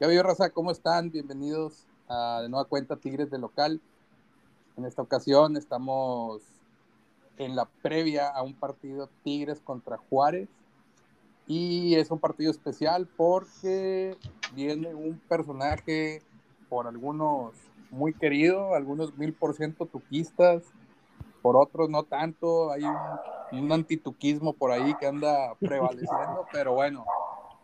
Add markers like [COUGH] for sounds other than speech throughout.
¿Qué habido, raza? ¿Cómo están? Bienvenidos a de nueva cuenta Tigres de Local. En esta ocasión estamos en la previa a un partido Tigres contra Juárez. Y es un partido especial porque viene un personaje por algunos muy querido, algunos mil por ciento tuquistas, por otros no tanto. Hay un, un antituquismo por ahí que anda prevaleciendo, pero bueno,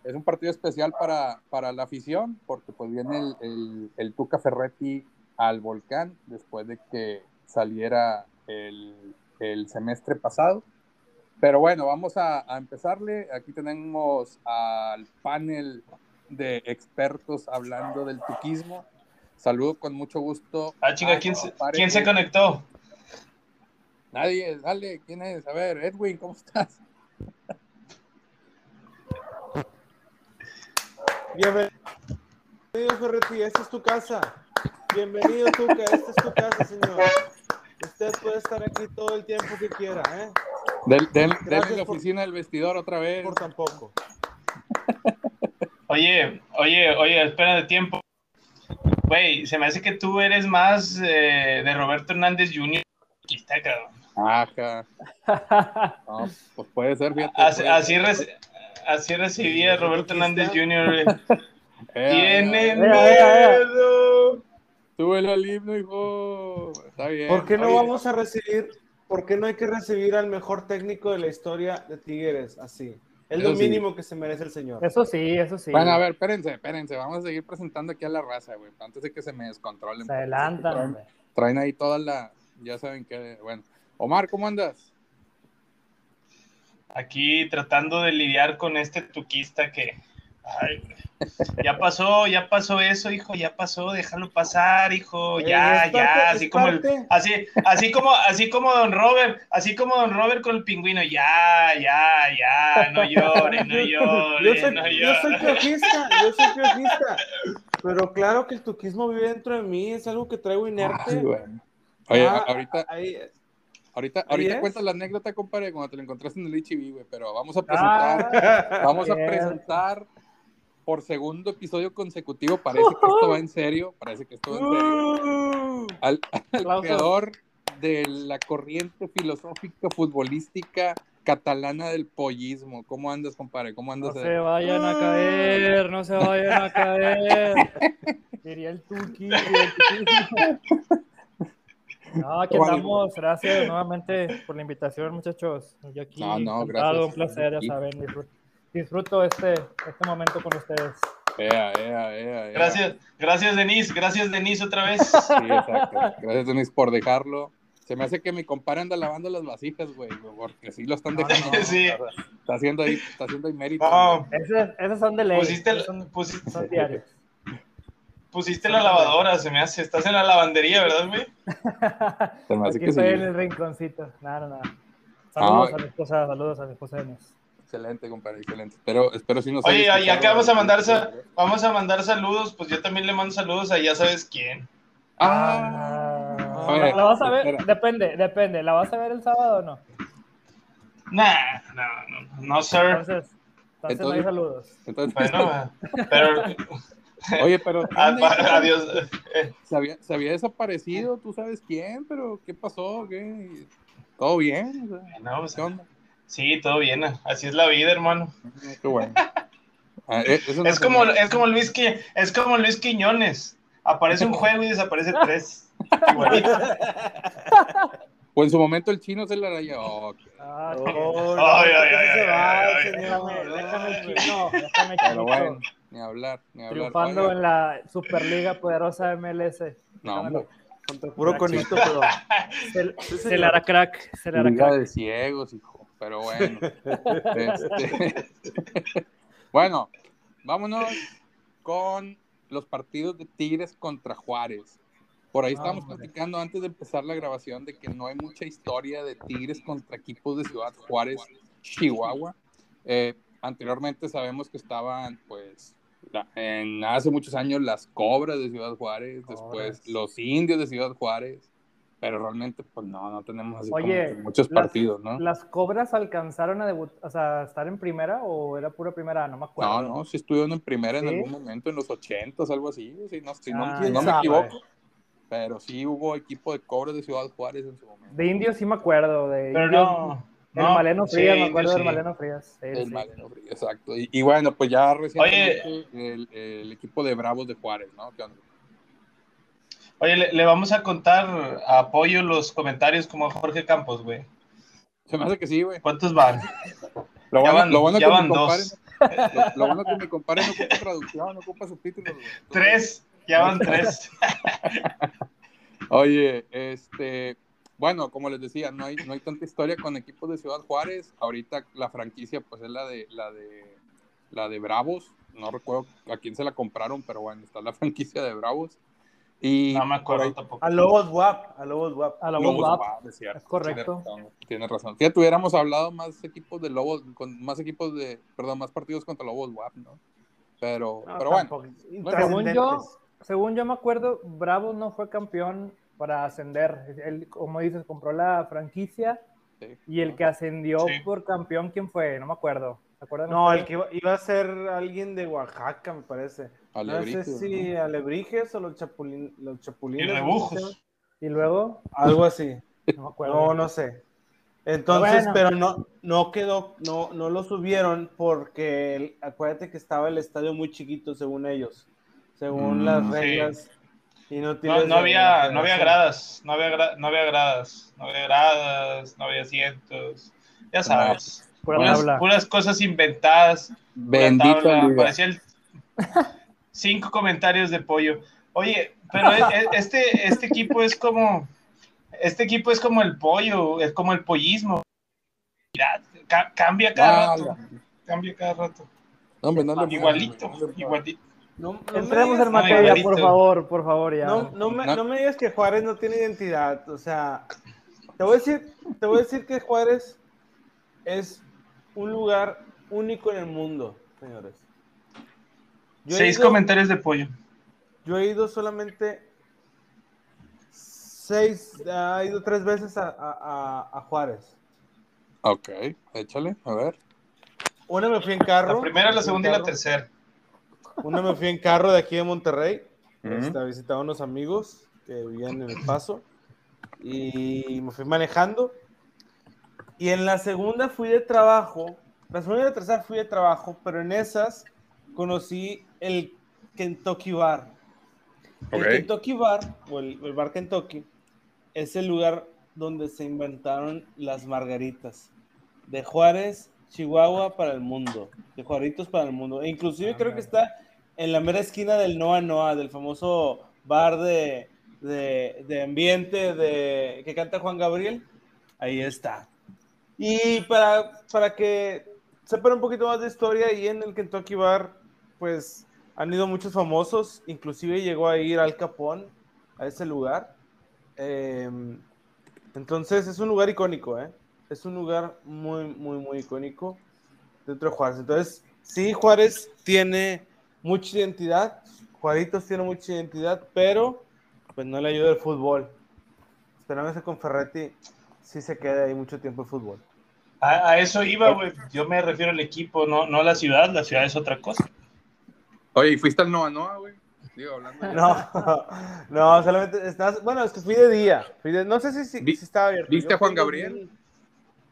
es un partido especial para, para la afición, porque pues viene el, el, el, Tuca Ferretti al volcán después de que saliera el, el semestre pasado. Pero bueno, vamos a, a, empezarle. Aquí tenemos al panel de expertos hablando del tuquismo. Saludo con mucho gusto. Ah, chinga, ¿quién, se, ¿quién se conectó? Nadie, dale, ¿quién es? A ver, Edwin, ¿cómo estás? Bienvenido, Ferretti, esta es tu casa. Bienvenido, Tuca, esta es tu casa, señor. Usted puede estar aquí todo el tiempo que quiera, ¿eh? Del, del, de la oficina del vestidor otra vez. Por tampoco. Oye, oye, oye, espera de tiempo. Güey, se me hace que tú eres más eh, de Roberto Hernández Jr. Aquí está, cabrón. Ajá. No, pues puede ser, fíjate. Así, puede así, ser. reci así recibía Roberto Hernández Jr. Tiene eh, miedo. Súbelo al himno, hijo. Está bien. ¿Por qué no vamos a recibir, por qué no hay que recibir al mejor técnico de la historia de Tigres así? Es lo sí. mínimo que se merece el señor. Eso sí, eso sí. Bueno, a ver, espérense, espérense. Vamos a seguir presentando aquí a la raza, güey. Antes de que se me descontrolen. Se adelantan, Traen, traen ahí toda la. Ya saben que. Bueno. Omar, ¿cómo andas? Aquí tratando de lidiar con este tuquista que. Ay, [LAUGHS] ya pasó, ya pasó eso, hijo, ya pasó, déjalo pasar, hijo, ya, Eh, ya, parte- así como el, así, así como, así como Don Robert, así como Don Robert con el pingüino, ya, ya, ya, no llore, no [LAUGHS] llore, Yo soy, no yo soy piojista, yo soy piojista. [LAUGHS] Pero claro que el tuquismo vive dentro de mí, es algo que traigo inerte. Ay, güey. Oye, Ah, ahorita, ahí- ahorita, ahorita cuentas la anécdota, compadre, cuando te lo encontraste en el HB, güey. Pero vamos a presentar. Ah, [LAUGHS] Vamos a presentar por segundo episodio consecutivo. Parece que esto va en serio. Parece que esto va en serio. Uh, Al, [LAUGHS] al creador de la corriente filosófica futbolística catalana del pollismo. ¿Cómo andas, compadre? ¿Cómo No andas? se vayan a caer, no se vayan a caer. [LAUGHS] Diría el Tuki. el Tuki. No, aquí andamos. Gracias nuevamente por la invitación, muchachos. Yo aquí, No, no, gracias. un placer, ya saben. disfr- Disfruto este, este momento con ustedes. Ea, ea, ea, ea. Gracias, gracias Denise, gracias Denise otra vez. Sí, exacto. Gracias, Denis, por dejarlo. Se me hace que mi compadre anda lavando las vasijas, güey, porque sí lo están No, dejando. [LAUGHS] no, sí. Está haciendo ahí, está haciendo ahí mérito. No, Esos, esos son de ley. pusiste, esos el- son, pusi- son diarios. Pusiste la lavadora, se me hace, estás en la lavandería, ¿verdad, güey? Se me hace Aquí que sí. en el rinconcito. Nada, nada. Saludos Ah. a mi esposa, saludos a mi esposa Denise. Excelente, compadre, excelente. Espero, espero sí nos Oye, escuchado. que vamos a mandar, vamos a mandar saludos, pues yo también le mando saludos a ya sabes quién. Ah, Ah, ver, ¿La vas a ver? espera. Depende, depende. ¿La vas a ver el sábado o no? Nah, no, no, no, sir. Entonces, entonces, no hay Entonces- saludos. entonces, Bueno, pero oye, pero [LAUGHS] a- a- [LAUGHS] adiós. Se había, se había desaparecido, tú sabes quién, pero ¿qué pasó? ¿Qué? ¿Todo bien? O sea, no, pues, ¿Qué onda? sí, todo bien, así es la vida, hermano. Qué bueno. [LAUGHS] Ah, no Es se como, es como Luis que es como Luis Quiñones. Aparece un juego y desaparece tres. O en su momento el chino se la rayó. Oh, Ah, ni hablar, ni hablar. Triunfando Oiga, en la Superliga Poderosa MLS. No, hombre. Contra puro conito, pero. [LAUGHS] Se, se le hará crack, se le hará Liga crack. de ciegos, hijo. Pero bueno. Este, [LAUGHS] bueno, vámonos con los partidos de Tigres contra Juárez. Por ahí estábamos Hombre. platicando antes de empezar la grabación de que no hay mucha historia de Tigres contra equipos de Ciudad Juárez, Chihuahua. Eh, anteriormente sabemos que estaban, pues, en hace muchos años las Cobras de Ciudad Juárez, después Cobras. los Indios de Ciudad Juárez. pero realmente, pues no, no tenemos así Oye, como muchos las- partidos, ¿no? ¿Las cobras alcanzaron a debut, o sea, estar en primera o era pura primera? No me acuerdo. No, no, sí estuvieron en primera en ¿Sí? algún momento, en los ochentas, algo así, si no, si no- Ah, si ¿quién no me equivoco. Pero sí hubo equipo de cobres de Ciudad Juárez en su momento. De indios sí me acuerdo. De Pero indios, no. El no, Maleno sí, Frías, me acuerdo sí. del Maleno Frías. Sí, El sí. Maleno Frías, exacto. Y, y bueno, pues ya recientemente el, el equipo de Bravos de Juárez, ¿no? ¿Qué onda? Oye, le, le vamos a contar a apoyo los comentarios como a Jorge Campos, güey. Se me hace que sí, güey. ¿Cuántos van? Lo bueno, van- lo bueno ya que van dos. lo, lo bueno que mi compadre no ocupa traducción, no ocupa subtítulos, güey. Tres. Ya van tres. [LAUGHS] Oye, este, bueno, como les decía, no hay, no hay tanta historia con equipos de Ciudad Juárez. Ahorita la franquicia, pues es la de, la de, la de Bravos. No recuerdo a quién se la compraron, pero bueno, está la [LAUGHS] franquicia de Bravos. Y No me acuerdo ahí- tampoco. A Lobos WAP, a Lobos WAP. A la Lobos WAP. Es correcto. Tienes razón, Tienes razón. Fíjate, hubiéramos hablado más equipos de Lobos, con más equipos de, perdón, más partidos contra Lobos WAP, ¿no? Pero, No, pero bueno. Según yo, según yo me acuerdo, Bravos no fue campeón para ascender. Él, como dices, compró la franquicia sí. y el que ascendió Sí. por campeón, ¿quién fue? No me acuerdo. ¿Se acuerdan? No, el que iba, iba a ser alguien de Oaxaca, me parece. Alebrijes, no sé si ¿no? Alebrijes o los, chapulín, los Y chapulines. ¿no? rebujos. Y luego, Algo así. no me acuerdo. No, no sé. Entonces, Bueno. pero no, no quedó, no, no lo subieron porque el- acuérdate que estaba el estadio muy chiquito según ellos, según Mm, las sí. reglas inútiles. no de había, no había gradas, no había, gra- no había gradas, no había gradas, no había asientos, ya sabes, Pura puras, puras cosas inventadas, liga. parecía el- [LAUGHS] cinco comentarios de pollo. Oye, pero e- e- este, este equipo es como, este equipo es como el pollo, es como el pollismo. Mira, ca- cambia cada Ah, rato, cambia cada rato. No, hombre, no Igualito, no igualito. No, Entremos en materia, por favor, por favor, ya. No, no me, No. no me digas que Juárez no tiene identidad. O sea, te voy a decir, te voy a decir que Juárez es un lugar único en el mundo, señores. Yo he Seis ido- comentarios de pollo. Yo he ido solamente seis, ha ido tres veces a, a- a- Juárez. Ok, échale, a ver. Una me fui en carro. La primera, me la segunda y la tercera. Una me fui en carro de aquí de Monterrey. Ujú. este, a visitar a unos amigos que vivían en El Paso. Y me fui manejando. Y en la segunda fui de trabajo. La segunda y la tercera fui de trabajo, pero en esas conocí el Kentucky Bar. El Ok. Kentucky Bar, o el, el Bar Kentucky, es el lugar donde se inventaron las margaritas. De Juárez, Chihuahua para el mundo. De Juaritos para el mundo. E inclusive creo que está en la mera esquina del Noa Noa, del famoso bar de, de, de ambiente de, que canta Juan Gabriel. Ahí está. Y para, para que sepan un poquito más de historia, y en el Kentucky Bar, pues han ido muchos famosos, inclusive llegó a ir Al Capón a ese lugar. Eh, entonces es un lugar icónico, ¿eh? Es un lugar muy, muy, muy icónico dentro de Juárez. Entonces, sí, Juárez tiene mucha identidad, Juaritos tiene mucha identidad, pero pues no le ayuda el fútbol. Esperamos que con Ferretti sí se quede ahí mucho tiempo el fútbol. A, a eso iba, güey. Yo me refiero al equipo, no, no a la ciudad. La ciudad es otra cosa. Oye, ¿y fuiste al Noa Noa, güey? Digo, hablando. [LAUGHS] No, no, solamente estás. Bueno, es que fui de día. fui de- no sé si, si, Vi- si estaba abierto. ¿viste Yo a Juan Gabriel?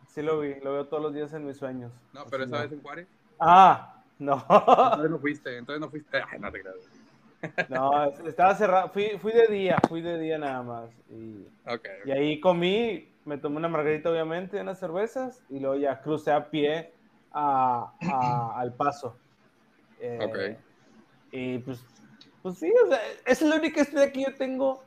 Sí, lo vi. Lo veo todos los días en mis sueños. No, pero esa vez en Juárez. Ah, no. Entonces no fuiste, entonces no fuiste. Ay, no te. No, estaba cerrado. Fui, fui de día, fui de día nada más. Y, Ok. y ahí comí, me tomé una margarita, obviamente, unas cervezas. Y luego ya crucé a pie a, a- al paso. Eh, Ok. Y pues, pues sí, o sea, es la única historia que yo tengo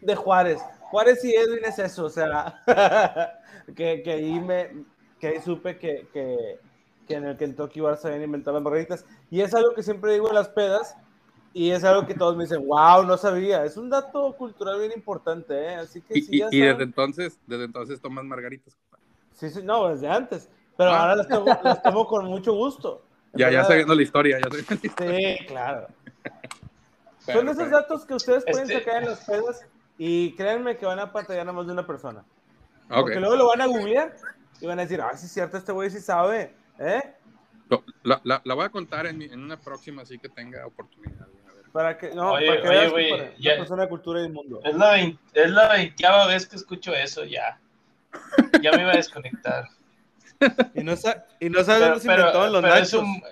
de Juárez. Juárez y Edwin es eso, o sea, [LAUGHS] que, que ahí me, que ahí supe que, que, que en el Kentucky Bar se habían inventado las margaritas. Y es algo que siempre digo en las pedas, y es algo que todos me dicen, wow, no sabía. Es un dato cultural bien importante, ¿eh? Así que Y, sí, y- ya y desde entonces, desde entonces tomas margaritas. Sí, sí, no, desde antes. Pero Ah. ahora las tomo, las tomo con mucho gusto. Ya, ya sabiendo la historia, ya sabiendo la historia. Sí, claro. Son esos Perfecto. datos que ustedes pueden Este- sacar en las pedas Y créanme que van a pantallar a más de una persona. Ok. Porque luego lo van a googlear y van a decir, ah, sí es cierto, este güey sí sabe. ¿Eh? La, la- la voy a contar en, mi- en una próxima, así que tenga oportunidad. a ver. Para que, no, Oye, para que oye, veas güey, para- una ya- persona de cultura del mundo. Es la, es la veinteava vez que escucho eso ya. Ya me iba a desconectar. Y no, y no sabes Pero, dónde se pero- inventaron los pero nachos. es, un,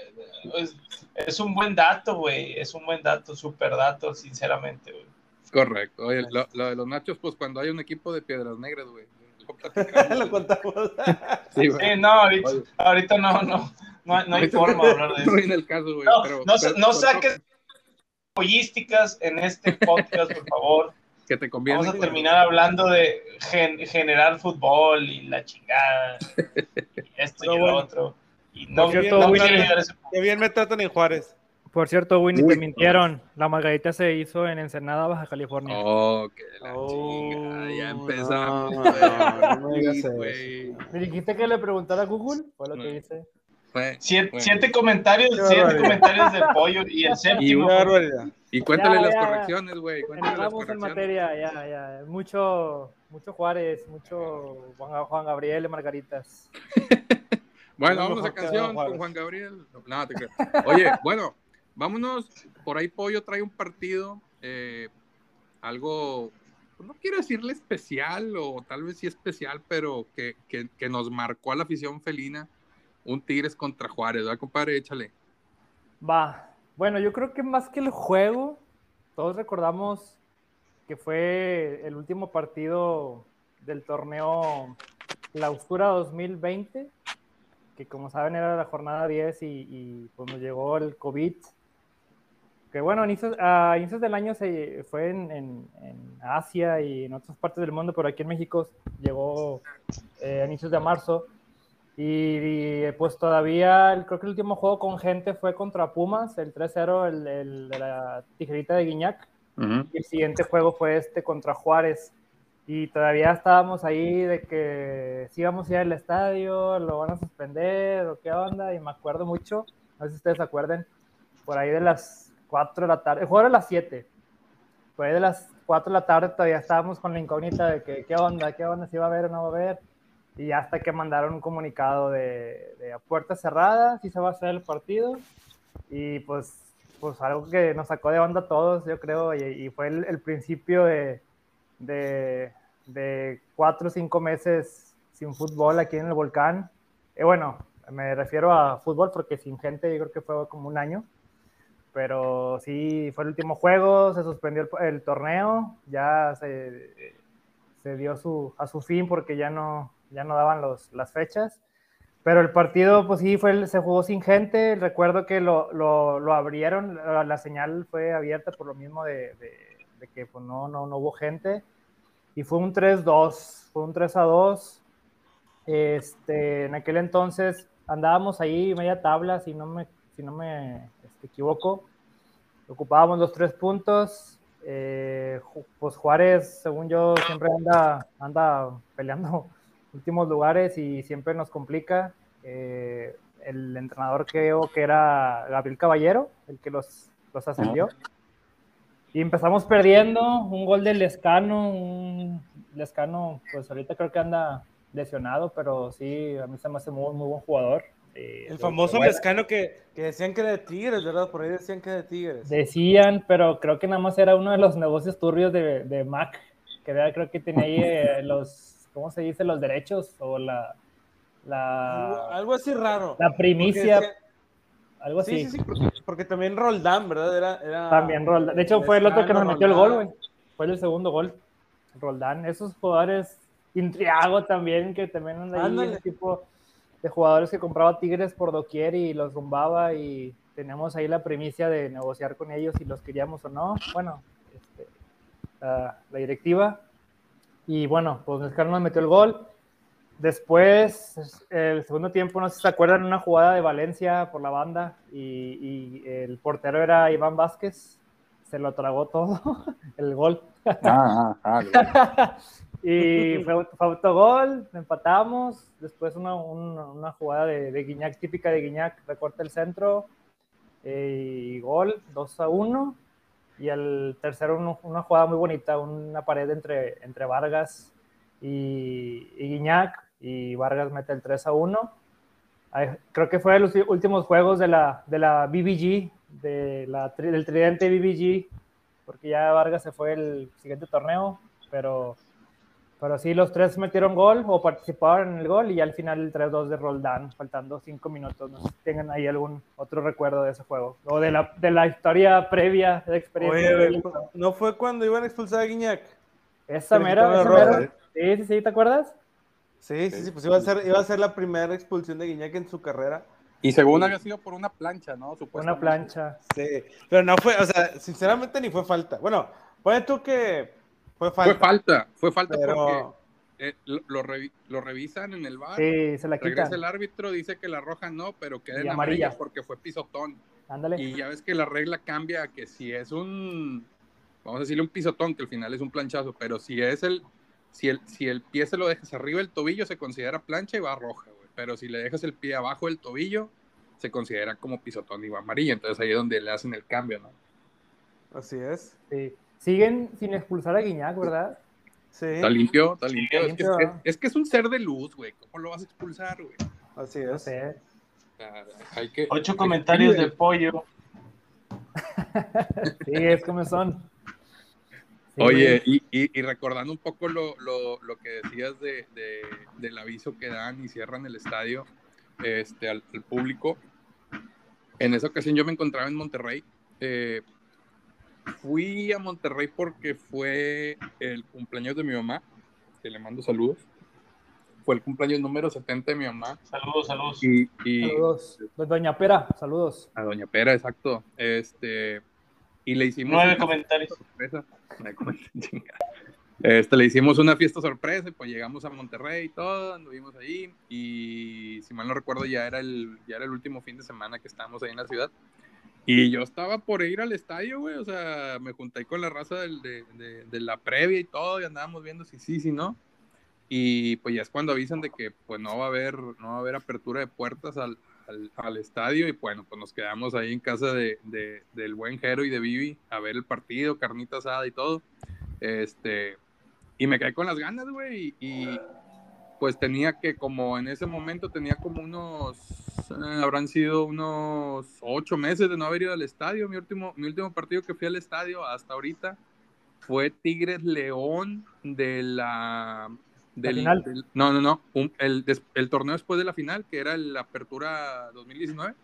es, es un buen dato, güey. Es un buen dato, súper dato, sinceramente, güey. Correcto. Oye, lo, lo de los nachos, pues cuando hay un equipo de piedras negras, güey. Lo platicamos. [LAUGHS] Lo contamos. Sí, güey. Sí, no, ahorita, no, no, no, hay- no hay Ahorita forma de hablar de [LAUGHS] No eso. viene el caso, güey. No, pero- no, sa- pero- no pero- saques pollísticas en este podcast, por favor. Que te conviene. Vamos a terminar hablando de gen- generar fútbol y la chingada. Y esto y lo bueno. otro. Y no, punto. Qué bien me tratan en Juárez. Por cierto, Winnie, Uy, te mintieron. La margarita se hizo en Ensenada, Baja California. Oh, que la Oh, chingada. Ya empezamos, no, [LAUGHS] no, no me digas Uy, eso. güey. ¿Me dijiste que le preguntara a Google? Fue lo No. que hice. Fue- Siete, comentarios, siete barbaridad. comentarios del pollo y el séptimo. Barbaridad. Y cuéntale Ya, las ya, correcciones, güey. Cuéntale las Entramos en materia, ya, ya. Mucho, mucho Juárez, mucho Juan, Juan Gabriel y Margaritas. [LAUGHS] Bueno, vámonos a canción con Juan Gabriel. No, te creo. Oye, bueno, vámonos. Por ahí Pollo trae un partido, eh, algo, pues, no quiero decirle especial, o tal vez sí especial, pero que, que- que nos marcó a la afición felina. Un Tigres contra Juárez, ¿verdad, compadre? Échale. Va. Bueno, yo creo que más que el juego, todos recordamos que fue el último partido del torneo Clausura 2020, que como saben era la jornada 10 y, y pues nos llegó el COVID. Que bueno, a inicios, a inicios del año se fue en, en- en Asia y en otras partes del mundo, pero aquí en México llegó eh, a inicios de marzo. Y, y, pues todavía, el- creo que el último juego con gente fue contra Pumas, el 3-0, el, el de la tijerita de Guiñac. Y el siguiente juego fue este contra Juárez. Y todavía estábamos ahí de que si íbamos a ir al estadio, lo van a suspender o qué onda. Y me acuerdo mucho, no sé si ustedes se acuerden, por ahí de las 4 de la tarde, el juego era a las 7. Por ahí de las 4 de la tarde todavía estábamos con la incógnita de que qué onda, qué onda, si va a haber o no va a haber. Y hasta que mandaron un comunicado de, de a puerta cerrada, si se va a hacer el partido. Y pues, pues algo que nos sacó de onda a todos, yo creo, y, y fue el, el principio de, de, de cuatro o cinco meses sin fútbol aquí en el volcán. Eh, bueno, me refiero a fútbol porque sin gente yo creo que fue como un año. Pero sí, fue el último juego, se suspendió el, el torneo, ya se, se dio su, a su fin porque ya no, ya no daban los, las fechas. Pero el partido, pues sí, fue, el- se jugó sin gente. Recuerdo que lo, lo, lo abrieron, la, la señal fue abierta por lo mismo de, de, de que pues, no, no, no hubo gente. Y fue un 3-2, fue un 3-2. Este, en aquel entonces andábamos ahí media tabla, si no me, si no me este, equivoco. Ocupábamos los tres puntos. Eh, pues Juárez, según yo, siempre anda, anda peleando [LAUGHS] últimos lugares y siempre nos complica. Eh, el entrenador creo que era Gabriel Caballero, el que los, los ascendió. Y empezamos perdiendo, un gol de Lescano, un Lescano, pues ahorita creo que anda lesionado, pero sí, a mí se me hace muy, muy buen jugador. Eh, El famoso bueno, Lescano que, que decían que era de Tigres, ¿verdad? Por ahí decían que era de Tigres. Decían, pero creo que nada más era uno de los negocios turbios de, de Mac, que era, creo que tenía ahí eh, [LAUGHS] los, ¿cómo se dice? Los derechos o la, Algo, la, algo así raro. la primicia, decían- algo así. Sí, sí, sí, porque, porque también Roldán, ¿verdad? Era, era También Roldán. De hecho, fue el otro que nos metió el gol, güey. Fue el segundo gol. Roldán. Esos jugadores, Intriago también, que también anda ahí, tipo de jugadores que compraba Tigres por doquier y los zumbaba y teníamos ahí la primicia de negociar con ellos si los queríamos o no. Bueno, este, la, la directiva. Y bueno, pues Lescano nos metió el gol. Después, el segundo tiempo, no sé si se acuerdan, una jugada de Valencia por la banda y, y el portero era Iván Vázquez. Se lo tragó todo, [LAUGHS] el gol. Ah, ah, ah, [LAUGHS] Y fue, fue autogol, empatamos. Después una, una, una jugada de, de Guiñac, típica de Guiñac, recorta el centro eh, y gol, 2 a 1. y el tercero una jugada muy bonita, una pared entre, entre Vargas y, y Guiñac, y Vargas mete el 3 a 1. Creo que fue de los últimos juegos de la, de la BBG, de la, del tridente BBG, porque ya Vargas se fue el siguiente torneo, pero, pero sí, los tres metieron gol o participaron en el gol y ya al final el 3-2 de Roldán, faltando cinco minutos. No sé si tengan ahí algún otro recuerdo de ese juego o de la, de la historia previa de la experiencia. ¿no fue cuando iban a expulsar a Guiñac? Esa mera, esa mera. Sí, sí, sí, ¿te acuerdas? Sí, sí, sí, pues iba a ser, iba a ser la primera expulsión de Guiñac en su carrera. Y según había sido por una plancha, ¿no? Una plancha. Sí, pero no fue, o sea, sinceramente ni fue falta. Bueno, puede tú que fue falta. Fue falta, fue falta porque eh, lo, lo, revisan en el bar. Sí, se la. Regresa el árbitro, dice que la roja no, pero queda en amarilla. porque fue pisotón. Ándale. Y ya ves que la regla cambia a que si es un, vamos a decirle un pisotón, que al final es un planchazo, pero si es el, si el, si el pie se lo dejas arriba del tobillo, se considera plancha y va roja, güey pero si le dejas el pie abajo del tobillo, se considera como pisotón y va amarillo. Entonces ahí es donde le hacen el cambio, ¿no? Así es. Sí. Siguen sin expulsar a Guiñac, ¿verdad? Sí. Está limpio, está limpio. es, que, es, un ser de luz, güey. ¿Cómo lo vas a expulsar, güey? Así es. hay que, Ocho comentarios de pollo. [LAUGHS] sí, es como son. Oye, y, y, recordando un poco lo, lo, lo que decías de, de, del aviso que dan y cierran el estadio este, al, público, en esa ocasión yo me encontraba en Monterrey. Eh, fui a Monterrey porque fue el cumpleaños de mi mamá, que le mando saludos. Fue el cumpleaños número 70 de mi mamá. Saludos, saludos. Y, saludos. Doña Pera, saludos. A Doña Pera, exacto. Este, y le hicimos... Nueve comentarios. [LAUGHS] Este, le hicimos una fiesta sorpresa, pues llegamos a Monterrey y todo, anduvimos ahí y si mal no recuerdo ya era el, ya era el último fin de semana que estábamos ahí en la ciudad. Y yo estaba por ir al estadio, güey, o sea, me junté con la raza de, de, la previa y todo y andábamos viendo si sí, si no. Y pues ya es cuando avisan de que pues no va a haber, no va a haber apertura de puertas al, al, estadio y bueno, pues nos quedamos ahí en casa de, del buen Jero y de Vivi a ver el partido, carnita asada y todo. Este, y me caí con las ganas, güey, y, pues tenía que, como en ese momento tenía como unos, eh, habrán sido unos ocho meses de no haber ido al estadio. Mi último, mi último partido que fui al estadio hasta ahorita fue Tigres León de la no, no, no. el, el, torneo después de la final, que era la apertura 2019.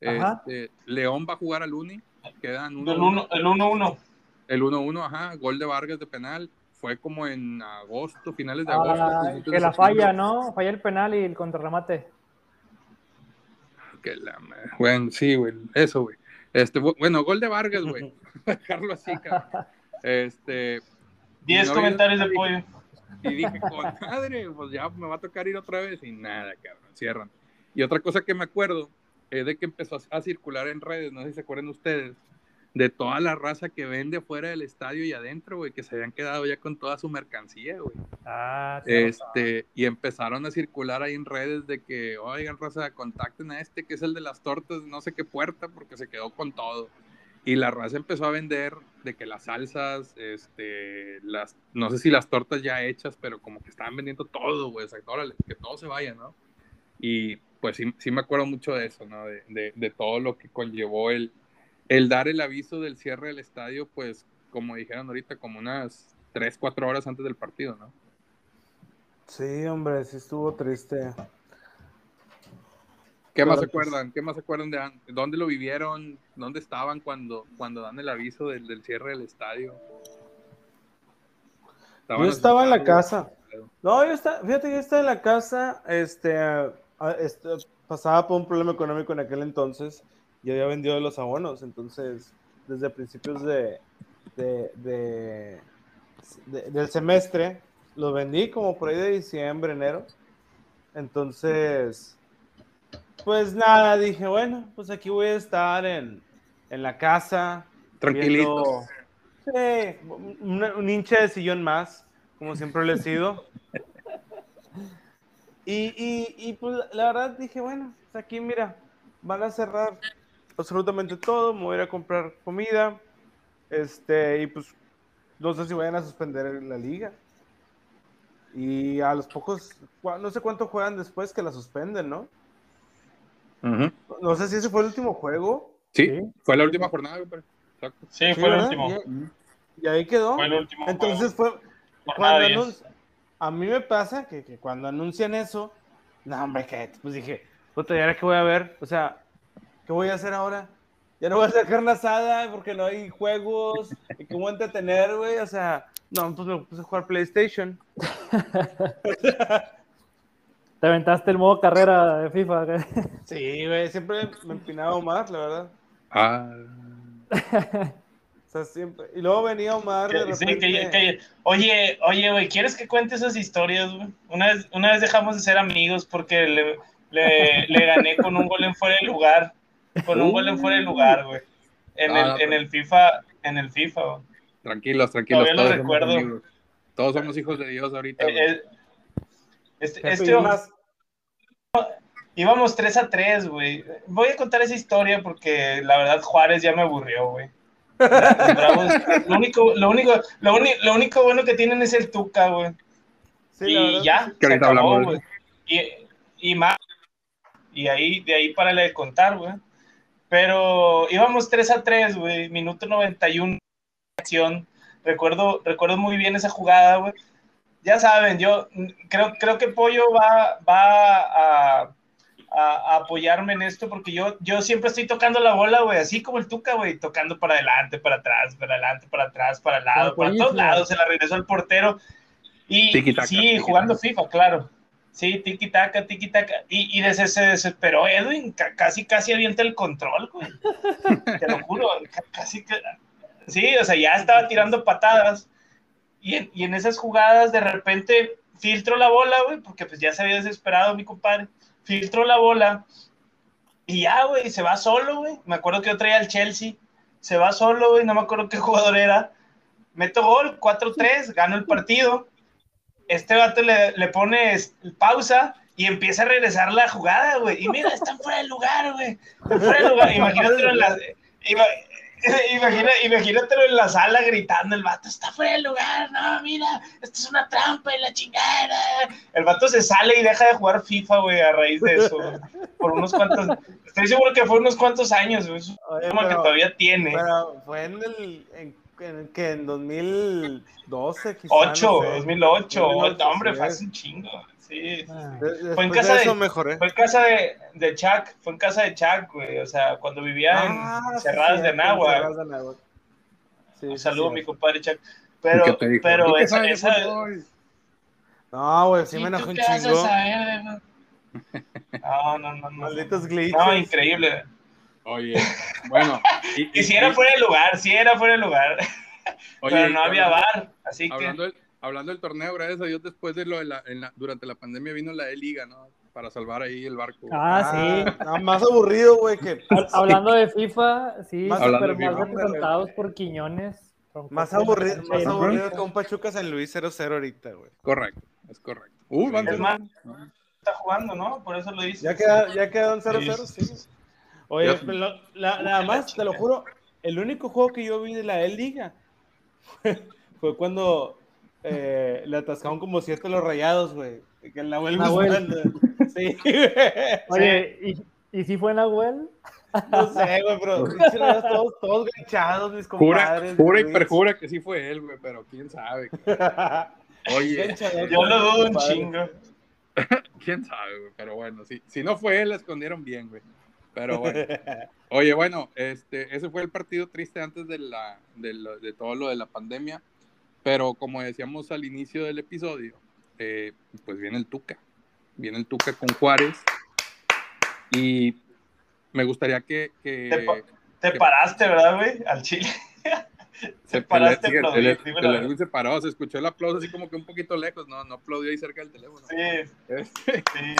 Este, León va a jugar al Uni. Quedan el 1-1. El 1-1, ajá. Gol de Vargas de penal. Fue como en agosto, finales de agosto. Ah, que la falla, ¿no? Falla el penal y el contrarremate. Que la Bueno, sí, güey. Eso, güey. Este, bueno, gol de Vargas, güey. [LAUGHS] [LAUGHS] Dejarlo así, cabrón. Este. 10 comentarios de apoyo. Y dije, madre, pues ya me va a tocar ir otra vez. Y nada, cabrón, cierran. Y otra cosa que me acuerdo es de que empezó a circular en redes, no sé si se acuerdan ustedes, de toda la raza que vende fuera del estadio y adentro, güey, que se habían quedado ya con toda su mercancía, güey. Ah, sí, este, y empezaron a circular ahí en redes de que, oigan, raza, contacten a este que es el de las tortas, no sé qué puerta, porque se quedó con todo. Y la raza empezó a vender de que las salsas, este, las, no sé si las tortas ya hechas, pero como que estaban vendiendo todo, güey, o sea, que todo se vaya, ¿no? Y pues sí, sí me acuerdo mucho de eso, ¿no? De, de, de, todo lo que conllevó el, el dar el aviso del cierre del estadio, pues como dijeron ahorita, como unas 3, 4 horas antes del partido, ¿no? Sí, hombre, sí estuvo triste. ¿Qué más se acuerdan? ¿Qué más se acuerdan de dónde lo vivieron? ¿Dónde estaban cuando, cuando dan el aviso del, cierre del estadio? Yo estaba en la casa. No, yo estaba, fíjate, yo estaba en la casa, este, este, pasaba por un problema económico en aquel entonces y había vendido los abonos, entonces desde principios de, de, del semestre los vendí como por ahí de diciembre, enero. Entonces, pues nada, dije, bueno, pues aquí voy a estar en, la casa. Tranquilito. sí, un, hincha de sillón más, como siempre lo he sido. Y, pues la verdad dije, bueno, pues aquí mira, van a cerrar absolutamente todo, me voy a ir a comprar comida. Este, y pues no sé si vayan a suspender la liga. Y a los pocos, no sé cuánto juegan después que la suspenden, ¿no? Ujú. No sé si ese fue el último juego. Sí, Sí. fue la última jornada. Exacto. Sí, Sí, fue el ¿verdad? último. Y, y ahí quedó. Fue el último. Entonces fue Jornada cuando 10. anun- a mí me pasa que, que cuando anuncian eso, no hombre, que pues dije, puta, ¿y ahora qué voy a ver? O sea, ¿qué voy a hacer ahora? Ya no voy a hacer carne asada porque no hay juegos y cómo entretener, güey. O sea, no, pues me puse a jugar PlayStation. [LAUGHS] Te aventaste el modo carrera de FIFA. güey. Sí, güey, siempre me empinaba Omar, la verdad. Ah, O sea, siempre. Y luego venía Omar de Que- sí, repente. que- que- oye, oye, güey, ¿quieres que cuente esas historias, güey? Una vez, una vez dejamos de ser amigos porque le, le, le gané con un gol en fuera de lugar. Con un gol en fuera de lugar, güey. En, Ah, el, en el FIFA, en el FIFA, güey. tranquilos, tranquilos. Todavía lo todos somos recuerdo. amigos. Todos somos hijos de Dios ahorita. güey. Eh, eh, Este, este y más- íbamos 3 a 3, güey. Voy a contar esa historia porque la verdad Juárez ya me aburrió, güey. Bravos, [LAUGHS] lo único, lo único, lo, uni- lo único bueno que tienen es el Tuca, güey. sí, y ya. Que se ahorita acabó, hablamos, güey. Y, y más. Y ahí, de ahí para de contar, güey. Pero íbamos 3 a 3, güey. Minuto 91 acción. Recuerdo, recuerdo muy bien esa jugada, güey. Ya saben, yo creo, creo que Pollo va, va a, a- a apoyarme en esto porque yo, yo siempre estoy tocando la bola, güey, así como el Tuca, güey, tocando para adelante, para atrás, para adelante, para atrás, para el lado, para todos lados, se la regresó al portero. Y sí, jugando FIFA, claro. Sí, tiki taka, tiki taka. Y, y des- se desesperó Edwin, ca- casi, casi avienta el control, güey. [LAUGHS] Te lo juro, ca- casi que. Sí, o sea, ya estaba tirando patadas. Y en, y en esas jugadas, de repente, filtro la bola, güey, porque pues ya se había desesperado mi compadre. Filtro la bola. Y ya, güey, se va solo, güey. Me acuerdo que yo traía al Chelsea. Se va solo, güey, no me acuerdo qué jugador era. Meto gol, 4-3, gano el partido este vato le, le pone pausa y empieza a regresar la jugada, güey. Y mira, están fuera de lugar, güey. Están fuera de lugar. Imagínatelo en la, ima- [LAUGHS] imagina, imagínatelo en la sala gritando, el vato está fuera de lugar, no, mira, esto es una trampa y la chingada. El vato se sale y deja de jugar FIFA, güey, a raíz de eso. Por unos cuantos, estoy seguro que fue unos cuantos años, güey. Es un tema que todavía tiene. Pero fue en el. En, en- que en 2012, quizás. 8, 2008, 2008, no, hombre, sí fue hace un chingo. Sí, Ah, Fue en casa de eso mejoré. Fue en casa de, de Chuck, fue en casa de Chuck, güey. O sea, cuando vivía Ah, en sí, Cerradas de Nahua. Cerradas de Nahua. Sí, Un sí, saludo a mi compadre Chuck. ¿Y Pero, pero esa, esa? No, güey, sí ¿Y me tú enojé un chingo. saber? [LAUGHS] No, no, no, no. Malditos glitches. No, increíble. Oye, bueno. [LAUGHS] Y, Y si era fuera de lugar, si era fuera de lugar. oye, pero no había hablando- bar. Así que. Hablando del, hablando del torneo, gracias a Dios, después de lo de la, en la- durante la pandemia vino la E-Liga, ¿no? Para salvar ahí el barco. Ah, sí. Ah, más aburrido, güey, que. [LAUGHS] Hab- Hablando de FIFA, sí, Más más representados por Quiñones. Más aburrido, más aburrido que un Pachuca San Luis 0-0 ahorita, güey. Correcto, es correcto. Uy, van Es cero. más, está jugando, ¿no? Por eso lo dice. Ya, queda, ya quedaron 0-0, sí. Oye, pero la- nada más, te lo juro, el único juego que yo vi de la E-Liga fue, fue cuando eh, le atascaron como siete los rayados, güey. Que el Nahuel Nahuel. Sí, güey. Oye, ¿y, ¿y si fue Nahuel? No sé, güey, pero [LAUGHS] todos, todos ganchados, mis Jura, compadres. jura y güey. perjura que sí fue él, güey, pero quién sabe. [LAUGHS] Oye, Yo lo dudo un chingo. [LAUGHS] quién sabe, güey, pero bueno, si, si no fue él, la escondieron bien, güey. Pero bueno. Oye, bueno, este, ese fue el partido triste antes de, la, de, lo- de todo lo de la pandemia, pero como decíamos al inicio del episodio, eh, pues viene el Tuca, viene el Tuca con Juárez y me gustaría que... que Te Te ¿Qué? paraste, ¿verdad, güey? Al chile. [LAUGHS] se te paraste el- el- aplaudir, el- el se paró, se escuchó el aplauso así como que un poquito lejos, no, no aplaudió ahí cerca del teléfono. Sí, Este, sí.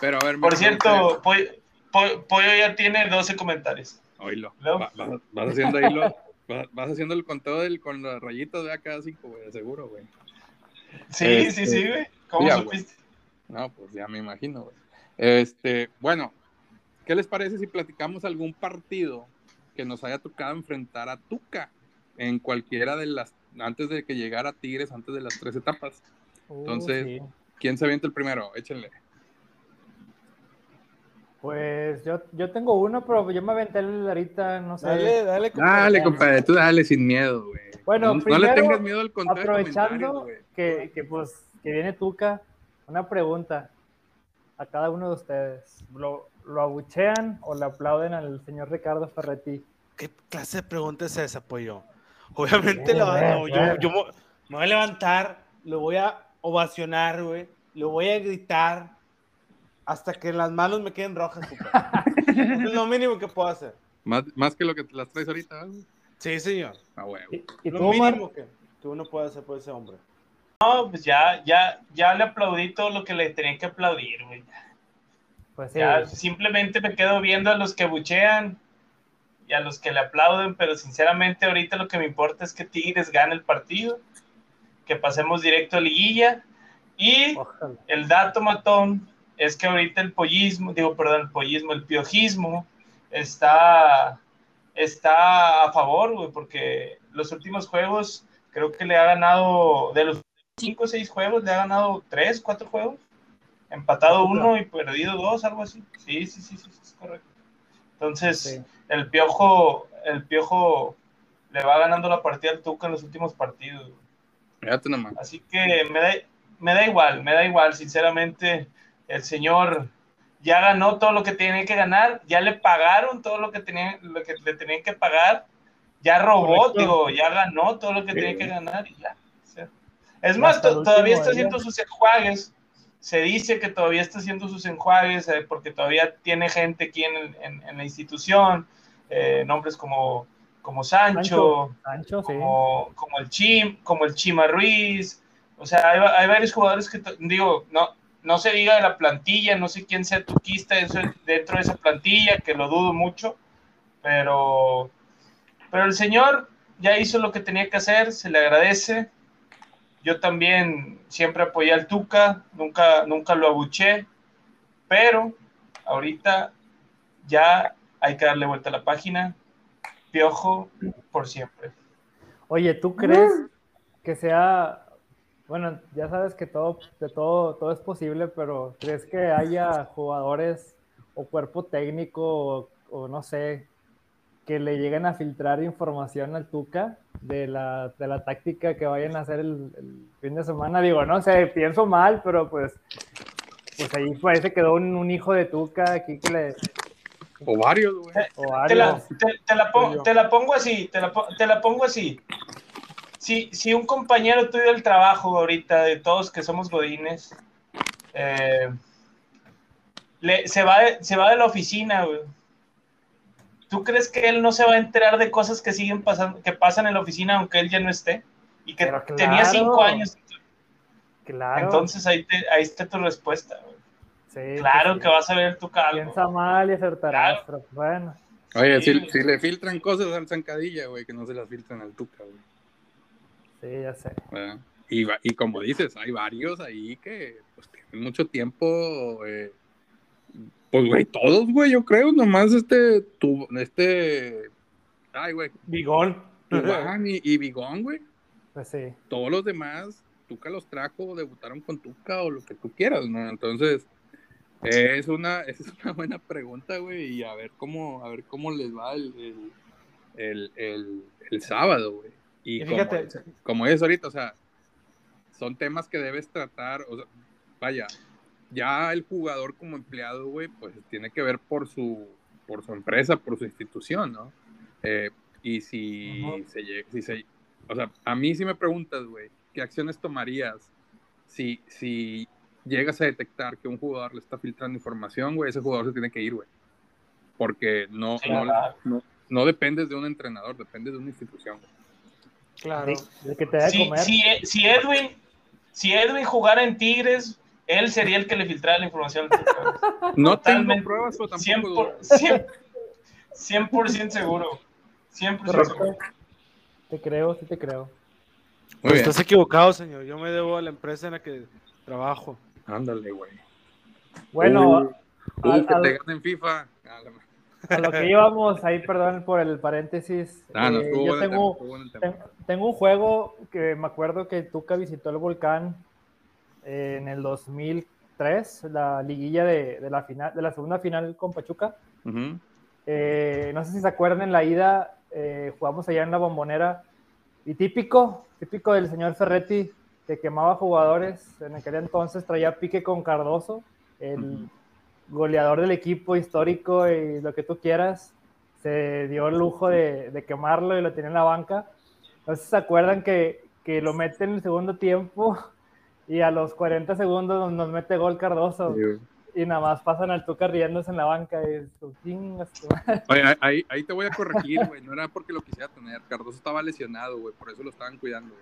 pero a ver, Por cierto, Pollo, Pollo- Pollo ya tiene 12 comentarios. Oílo. Va- vas, vas haciendo ahí lo, vas, vas haciendo el conteo del, con los rayitos de cada cinco, güey, seguro, güey. Sí, Este, sí, sí, güey. ¿Cómo ya, güey. supiste? No, pues ya me imagino, güey. Este, bueno, ¿qué les parece si platicamos algún partido que nos haya tocado enfrentar a Tuca? en cualquiera de las, antes de que llegara Tigres, antes de las tres etapas. Uh, Entonces, sí. ¿quién se avienta el primero? Échenle. Pues yo, yo tengo uno, pero yo me aventé el ahorita, no sé. Dale, dale, Dale, compadre, tú dale sin miedo, güey. Bueno, no, no le primero, tengas miedo al contrario. Aprovechando que, que, pues que viene Tuca, una pregunta a cada uno de ustedes. ¿Lo, lo abuchean o le aplauden al señor Ricardo Ferretti? ¿Qué clase de pregunta es esa, pollo? Obviamente Bien, lo- bien, no, yo, bien. yo me me voy a levantar, lo voy a ovacionar, güey. Lo voy a gritar hasta que las manos me queden rojas, es lo mínimo que puedo hacer. Más, más que lo que las traes ahorita, güey. Sí, señor. Ah, huevo. ¿Y, y lo mínimo que, que uno puede hacer por ese hombre. No, pues ya, ya, ya le aplaudí todo lo que le tenía que aplaudir, güey. Pues sí. Ya simplemente me quedo viendo a los que buchean y a los que le aplauden, pero sinceramente ahorita lo que me importa es que Tigres gane el partido, que pasemos directo a liguilla y Ojalá. el dato matón es que ahorita el pollismo, digo, perdón, el pollismo, el piojismo está, está a favor, güey, porque los últimos juegos creo que le ha ganado, de los cinco o seis juegos, le ha ganado tres, cuatro juegos, empatado uno y perdido dos, algo así. Sí, sí, sí, sí, sí, es correcto. Entonces, Sí. el piojo, el piojo le va ganando la partida al Tuca en los últimos partidos. Así que me da, me da igual, me da igual, sinceramente, el señor ya ganó todo lo que tenía que ganar, ya le pagaron todo lo que, tenía, lo que le tenían que pagar, ya robó, digo, ya ganó todo lo que tenía que ganar y ya. o sea. Es más, todavía está haciendo sus enjuagues, se dice que todavía está haciendo sus enjuagues eh, porque todavía tiene gente aquí en, en- en la institución, eh, nombres como, como Sancho, Sancho, sí. como, como el Chim, como el Chima Ruiz, o sea, hay, hay varios jugadores que, digo, no, no se diga de la plantilla, no sé quién sea tuquista dentro de esa plantilla, que lo dudo mucho, pero, pero el señor ya hizo lo que tenía que hacer, se le agradece. Yo también siempre apoyé al Tuca, nunca, nunca lo abuché, pero ahorita ya hay que darle vuelta a la página. Piojo por siempre. Oye, ¿tú crees que sea, bueno, ya sabes que todo, de todo, todo es posible, pero ¿crees que haya jugadores o cuerpo técnico o, o no sé, que le lleguen a filtrar información al Tuca de la, de la táctica que vayan a hacer el, el fin de semana? Digo, no sé, pienso mal, pero pues, pues ahí parece que quedó un, un hijo de Tuca aquí que le... O varios, güey. O Te la, te- te la pon- te la pongo así, te la, te la pongo así. Si, si un compañero tuyo del trabajo ahorita, de todos que somos godines, eh, le- se, va de, se va de la oficina, güey. ¿Tú crees que él no se va a enterar de cosas que siguen pasando, que pasan en la oficina aunque él ya no esté? Y que tenía claro. cinco años. Claro. Entonces ahí, te- ahí está tu respuesta. güey. sí, Claro sí. que vas a ver tu calvo. Piensa mal y acertarás, pero bueno. Oye, Sí, si, si le filtran cosas al zancadilla, güey, que no se las filtran al tuca, güey. Sí, ya sé. ¿verdad? Y, va- y como dices, hay varios ahí que pues, tienen mucho tiempo. eh, pues, güey, todos, güey, yo creo. Nomás este, tu, este, ay, güey, Bigón. Tubán y, y Bigón, güey. Pues sí. Todos los demás, Tuca los trajo, debutaron con Tuca o lo que tú quieras, ¿no? Entonces, es una, [LAUGHS] es una buena pregunta, güey, y a ver cómo, a ver cómo les va el, el, el- el sábado, güey. Y, Y como, fíjate, es, como es ahorita, o sea, son temas que debes tratar, o sea, vaya, ya el jugador como empleado, güey, pues tiene que ver por su, por su empresa, por su institución, ¿no? Eh, y si Ujú. se llega, si se, o sea, a mí si me preguntas, güey, ¿qué acciones tomarías si, si llegas a detectar que un jugador le está filtrando información, güey, ese jugador se tiene que ir, güey. Porque no, Sí, no, no dependes de un entrenador, dependes de una institución. güey. Claro. Sí, el que te da de si, comer. si, si Edwin, si Edwin jugara en Tigres, él sería el que le filtrara la información. No Totalmente. tengo pruebas, pero tampoco 100%, dudo. 100%, 100% seguro. 100% seguro. Te creo, sí te creo. Muy Pues bien. estás equivocado, señor. Yo me debo a la empresa en la que trabajo. Ándale, güey. Bueno, Uh, al- que al- te ganen FIFA. A lo que íbamos, ahí perdón por el paréntesis. Ah, no, eh, yo bueno tengo, bueno ten- tengo un juego que me acuerdo que Tuca visitó el volcán eh, en el 2003, la liguilla de, de la final, de la segunda final con Pachuca. Eh, no sé si se acuerdan, en la ida eh, jugamos allá en la bombonera y típico, típico del señor Ferretti que quemaba jugadores. En aquel entonces traía pique con Cardoso, el. Goleador del equipo histórico y lo que tú quieras. Se dio el lujo de, de quemarlo y lo tenía en la banca. No sé si se acuerdan que, que lo mete en el segundo tiempo y a los 40 segundos nos, nos mete gol Cardoso. Sí. Y nada más pasan al Tuca riéndose en la banca. Y. [LAUGHS] Oye, ahí- ahí, te voy a corregir, güey. No era porque lo quisiera tener. Cardoso estaba lesionado, güey. Por eso lo estaban cuidando.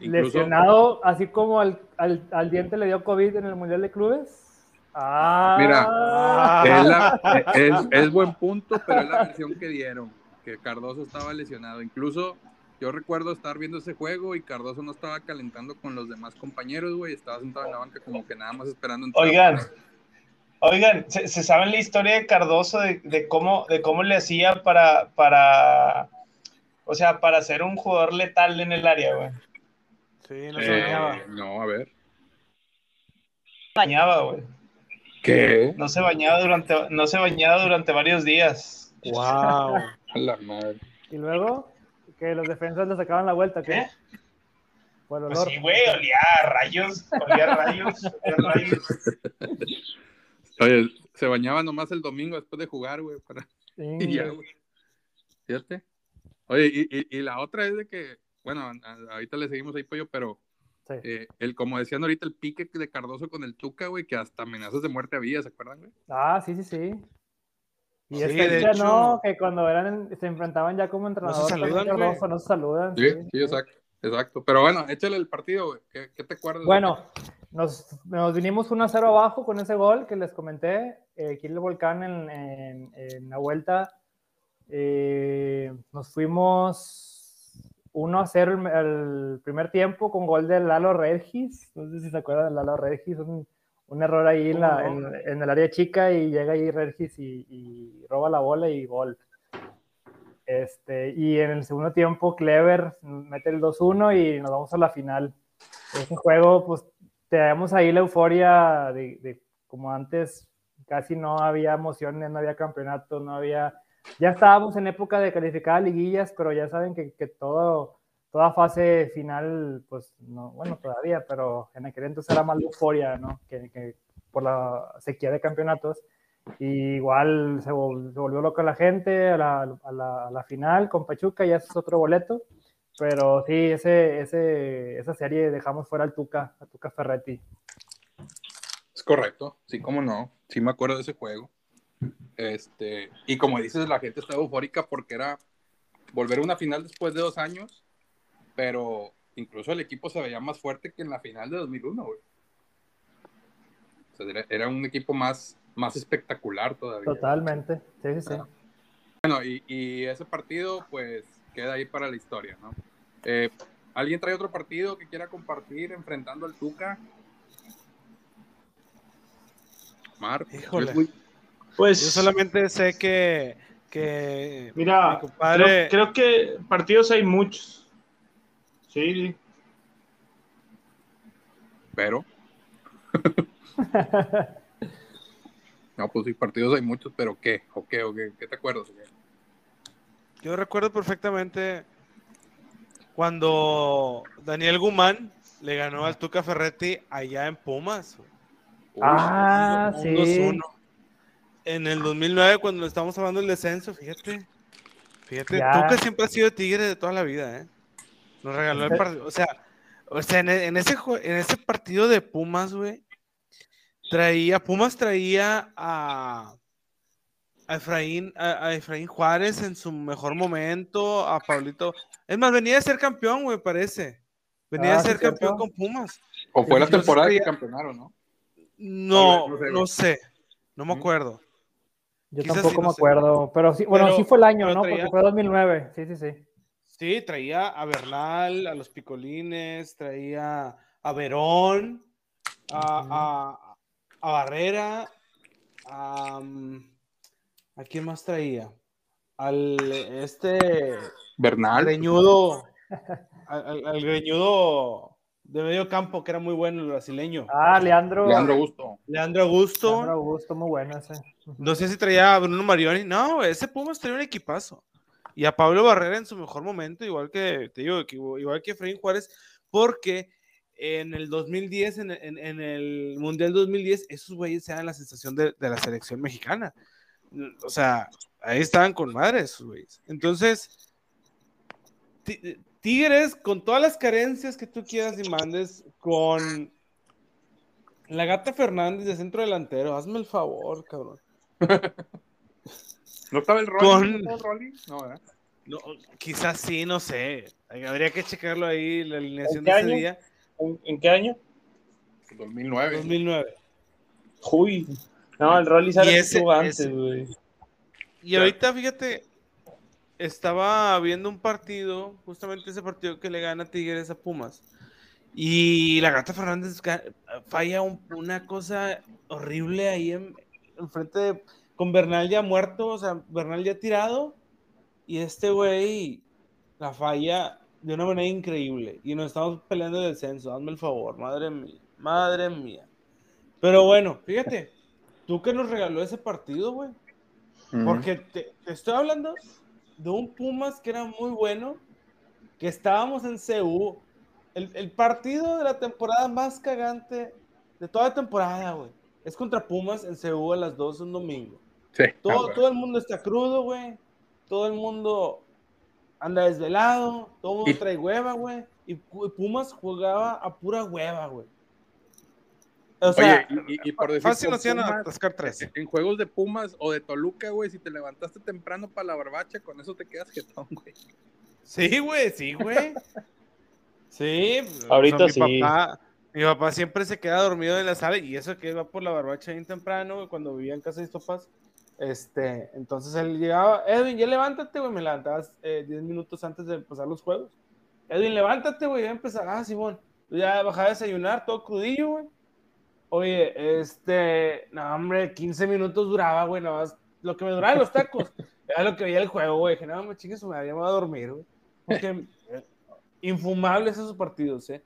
Incluso- Lesionado, así como al, al, al diente le dio COVID en el Mundial de Clubes. Ah, Mira, Es, la- [LAUGHS] es- es buen punto, pero es la versión que dieron, que Cardoso estaba lesionado. Incluso yo recuerdo estar viendo ese juego y Cardoso no estaba calentando con los demás compañeros, güey, estaba sentado en la banca como que nada más esperando. entrar. Oigan, oigan, ¿se, se saben la historia de Cardoso de, de cómo, de cómo le hacía para, para, o sea, para ser un jugador letal en el área, güey? Sí, no se Eh, no, a ver. Bañaba, güey. ¿Qué? No se bañaba durante, no se bañaba durante varios días. Wow. [LAUGHS] A la madre. Y luego, que los defensas le sacaban la vuelta, ¿qué? ¿Qué? Por Pues sí, güey, olía a rayos, olía a rayos, olía a rayos. [LAUGHS] Oye, se bañaba nomás el domingo después de jugar, güey, para... Sí, [LAUGHS] y ya, güey. Fíjate. Oye, y, y- y la otra es de que, bueno, ahorita le seguimos ahí, pollo, pero sí. eh, el, como decían ahorita, el pique de Cardoso con el Tuca, güey, que hasta amenazas de muerte había, ¿se acuerdan, güey? Ah, sí, sí, sí. Y Sí, es de que ya hecho- no, que cuando eran, se enfrentaban ya como entrenador, saludan, también Cardoso, güey. no se saludan. Sí, sí, exacto, exacto. Pero bueno, échale el partido, güey. ¿Qué, qué te acuerdas? Bueno, nos, nos vinimos 1-0 abajo con ese gol que les comenté. eh, aquí en el volcán en, en- en la vuelta. eh, nos fuimos 1-0 el, el primer tiempo con gol de Lalo Regis. No sé si se acuerdan de Lalo Regis. Un, un error ahí en, la- en- en el área chica y llega ahí Regis y, y roba la bola y gol. Este, y en el segundo tiempo, Clever mete el 2-1 y nos vamos a la final. Ese juego, pues, tenemos ahí la euforia de, de como antes, casi no había emociones, no había campeonato, no había... Ya estábamos en época de calificar a liguillas, pero ya saben que, que todo, toda fase final, pues, no, bueno, todavía, pero en aquel entonces era más euforia, ¿no? Que, que por la sequía de campeonatos. Y igual se, vol- se volvió loca la gente a la, a la- a la final con Pachuca, ya es otro boleto. Pero sí, ese, ese, esa serie dejamos fuera al Tuca, a Tuca Ferretti. Es correcto, sí, cómo no. Sí me acuerdo de ese juego. Este, y como dices, la gente estaba eufórica porque era volver a una final después de dos años, pero incluso el equipo se veía más fuerte que en la final de 2001, güey. O sea, era, era un equipo más, más espectacular todavía. Totalmente, sí, sí, sí. Ah. Bueno, y, y ese partido, pues, queda ahí para la historia, ¿no? Eh, ¿Alguien trae otro partido que quiera compartir enfrentando al Tuca? Mar, Híjole. Luis, Pues, Yo solamente sé que, que mira, mi compadre- creo, creo que partidos hay muchos. Sí, sí. pero. [LAUGHS] no, pues sí, partidos hay muchos, pero ¿qué? ¿O qué? ¿O qué? ¿Qué te acuerdas? yo recuerdo perfectamente cuando Daniel Guzmán le ganó al Tuca Ferretti allá en Pumas. Uy, Ah, sí. 2-1. En el 2009, cuando estamos hablando del descenso, fíjate. Fíjate, Ya. Tuca siempre ha sido tigre de toda la vida, ¿eh? Nos regaló el partido. O sea, o sea en, e- en ese, en ese partido de Pumas, güey, traía, Pumas traía a, a Efraín, a, a Efraín Juárez en su mejor momento, a Pablito. Es más, venía de ser campeón, güey, parece. Venía Ah, de sí, ser campeón cierto. con Pumas. O fue la temporada que campeonaron, ¿no? No, no sé, no güey. sé. No me acuerdo. Yo Quizás tampoco sí, no me sé. acuerdo, pero sí, bueno, Pero- sí fue el año, ¿no? traía- Porque fue 2009, sí, sí, sí. Sí, traía a Bernal, a los Picolines, traía a Verón, a, a- a Barrera, a, mm, ¿A quién más traía? Al este Bernal. greñudo, al, al- al greñudo de medio campo que era muy bueno el brasileño. Ah, Leandro. Leandro Augusto. Leandro Augusto. Leandro Augusto, muy bueno ese. No sé si traía a Bruno Marioni. No, ese Pumas traía un equipazo. Y a Pablo Barrera en su mejor momento, igual que, te digo, que igual que Efraín Juárez, porque en el 2010, en, en- en el Mundial 2010, esos güeyes eran la sensación de, de la selección mexicana. O sea, ahí estaban con madre esos güeyes. Entonces, Tigres, con todas las carencias que tú quieras y mandes, con la gata Fernández de centro delantero, hazme el favor, cabrón. [LAUGHS] ¿No estaba el Rolly? Con- ¿No ¿verdad? No, quizás sí, no sé. Habría que checarlo ahí, la alineación ¿En de qué ese año? día. ¿En, en qué año? 2009. 2009. Uy. No, el Rolly sale ese- antes, güey. Y ahorita, fíjate, estaba viendo un partido, justamente ese partido que le gana Tigres a Pumas. Y la gata Fernández falla un- una cosa horrible ahí en, enfrente de, con Bernal ya muerto, o sea, Bernal ya tirado. Y este güey la falla de una manera increíble. Y nos estamos peleando el descenso, hazme el favor, madre mía, madre mía. Pero bueno, fíjate, tú que nos regaló ese partido, güey. Porque te, te estoy hablando de un Pumas que era muy bueno, que estábamos en CU. El, el partido de la temporada más cagante de toda la temporada, güey. Es contra Pumas en CU a las 12 un domingo. Sí. Todo, ah, todo el mundo está crudo, güey. Todo el mundo anda desvelado. Todo el mundo trae hueva, güey. Y Pu- Pumas jugaba a pura hueva, güey. O sea, Oye, y, por decir fácil nos iban a atascar tres. En juegos de Pumas o de Toluca, güey, si te levantaste temprano para la barbacha, con eso te quedas jetón, güey. Sí, güey, sí, güey. [LAUGHS] Sí. Ahorita mi sí. Papá, mi papá siempre se queda dormido en la sala y eso que va por la barbacha bien temprano, güey, cuando vivía en casa de mis papás. Este, entonces él llegaba, Edwin, ya levántate, güey, me levantabas eh, 10 minutos antes de empezar los juegos. Edwin, levántate, güey, ya empezar. Ah, Simón. Ya bajaba a desayunar, todo crudillo, güey. Oye, este, no, hombre, 15 minutos duraba, güey, nada más. Lo que me duraban los tacos, [LAUGHS] era lo que veía el juego, güey. Dije, no, me chingues, me había a dormir, güey. Porque [LAUGHS] infumables esos partidos, ¿eh?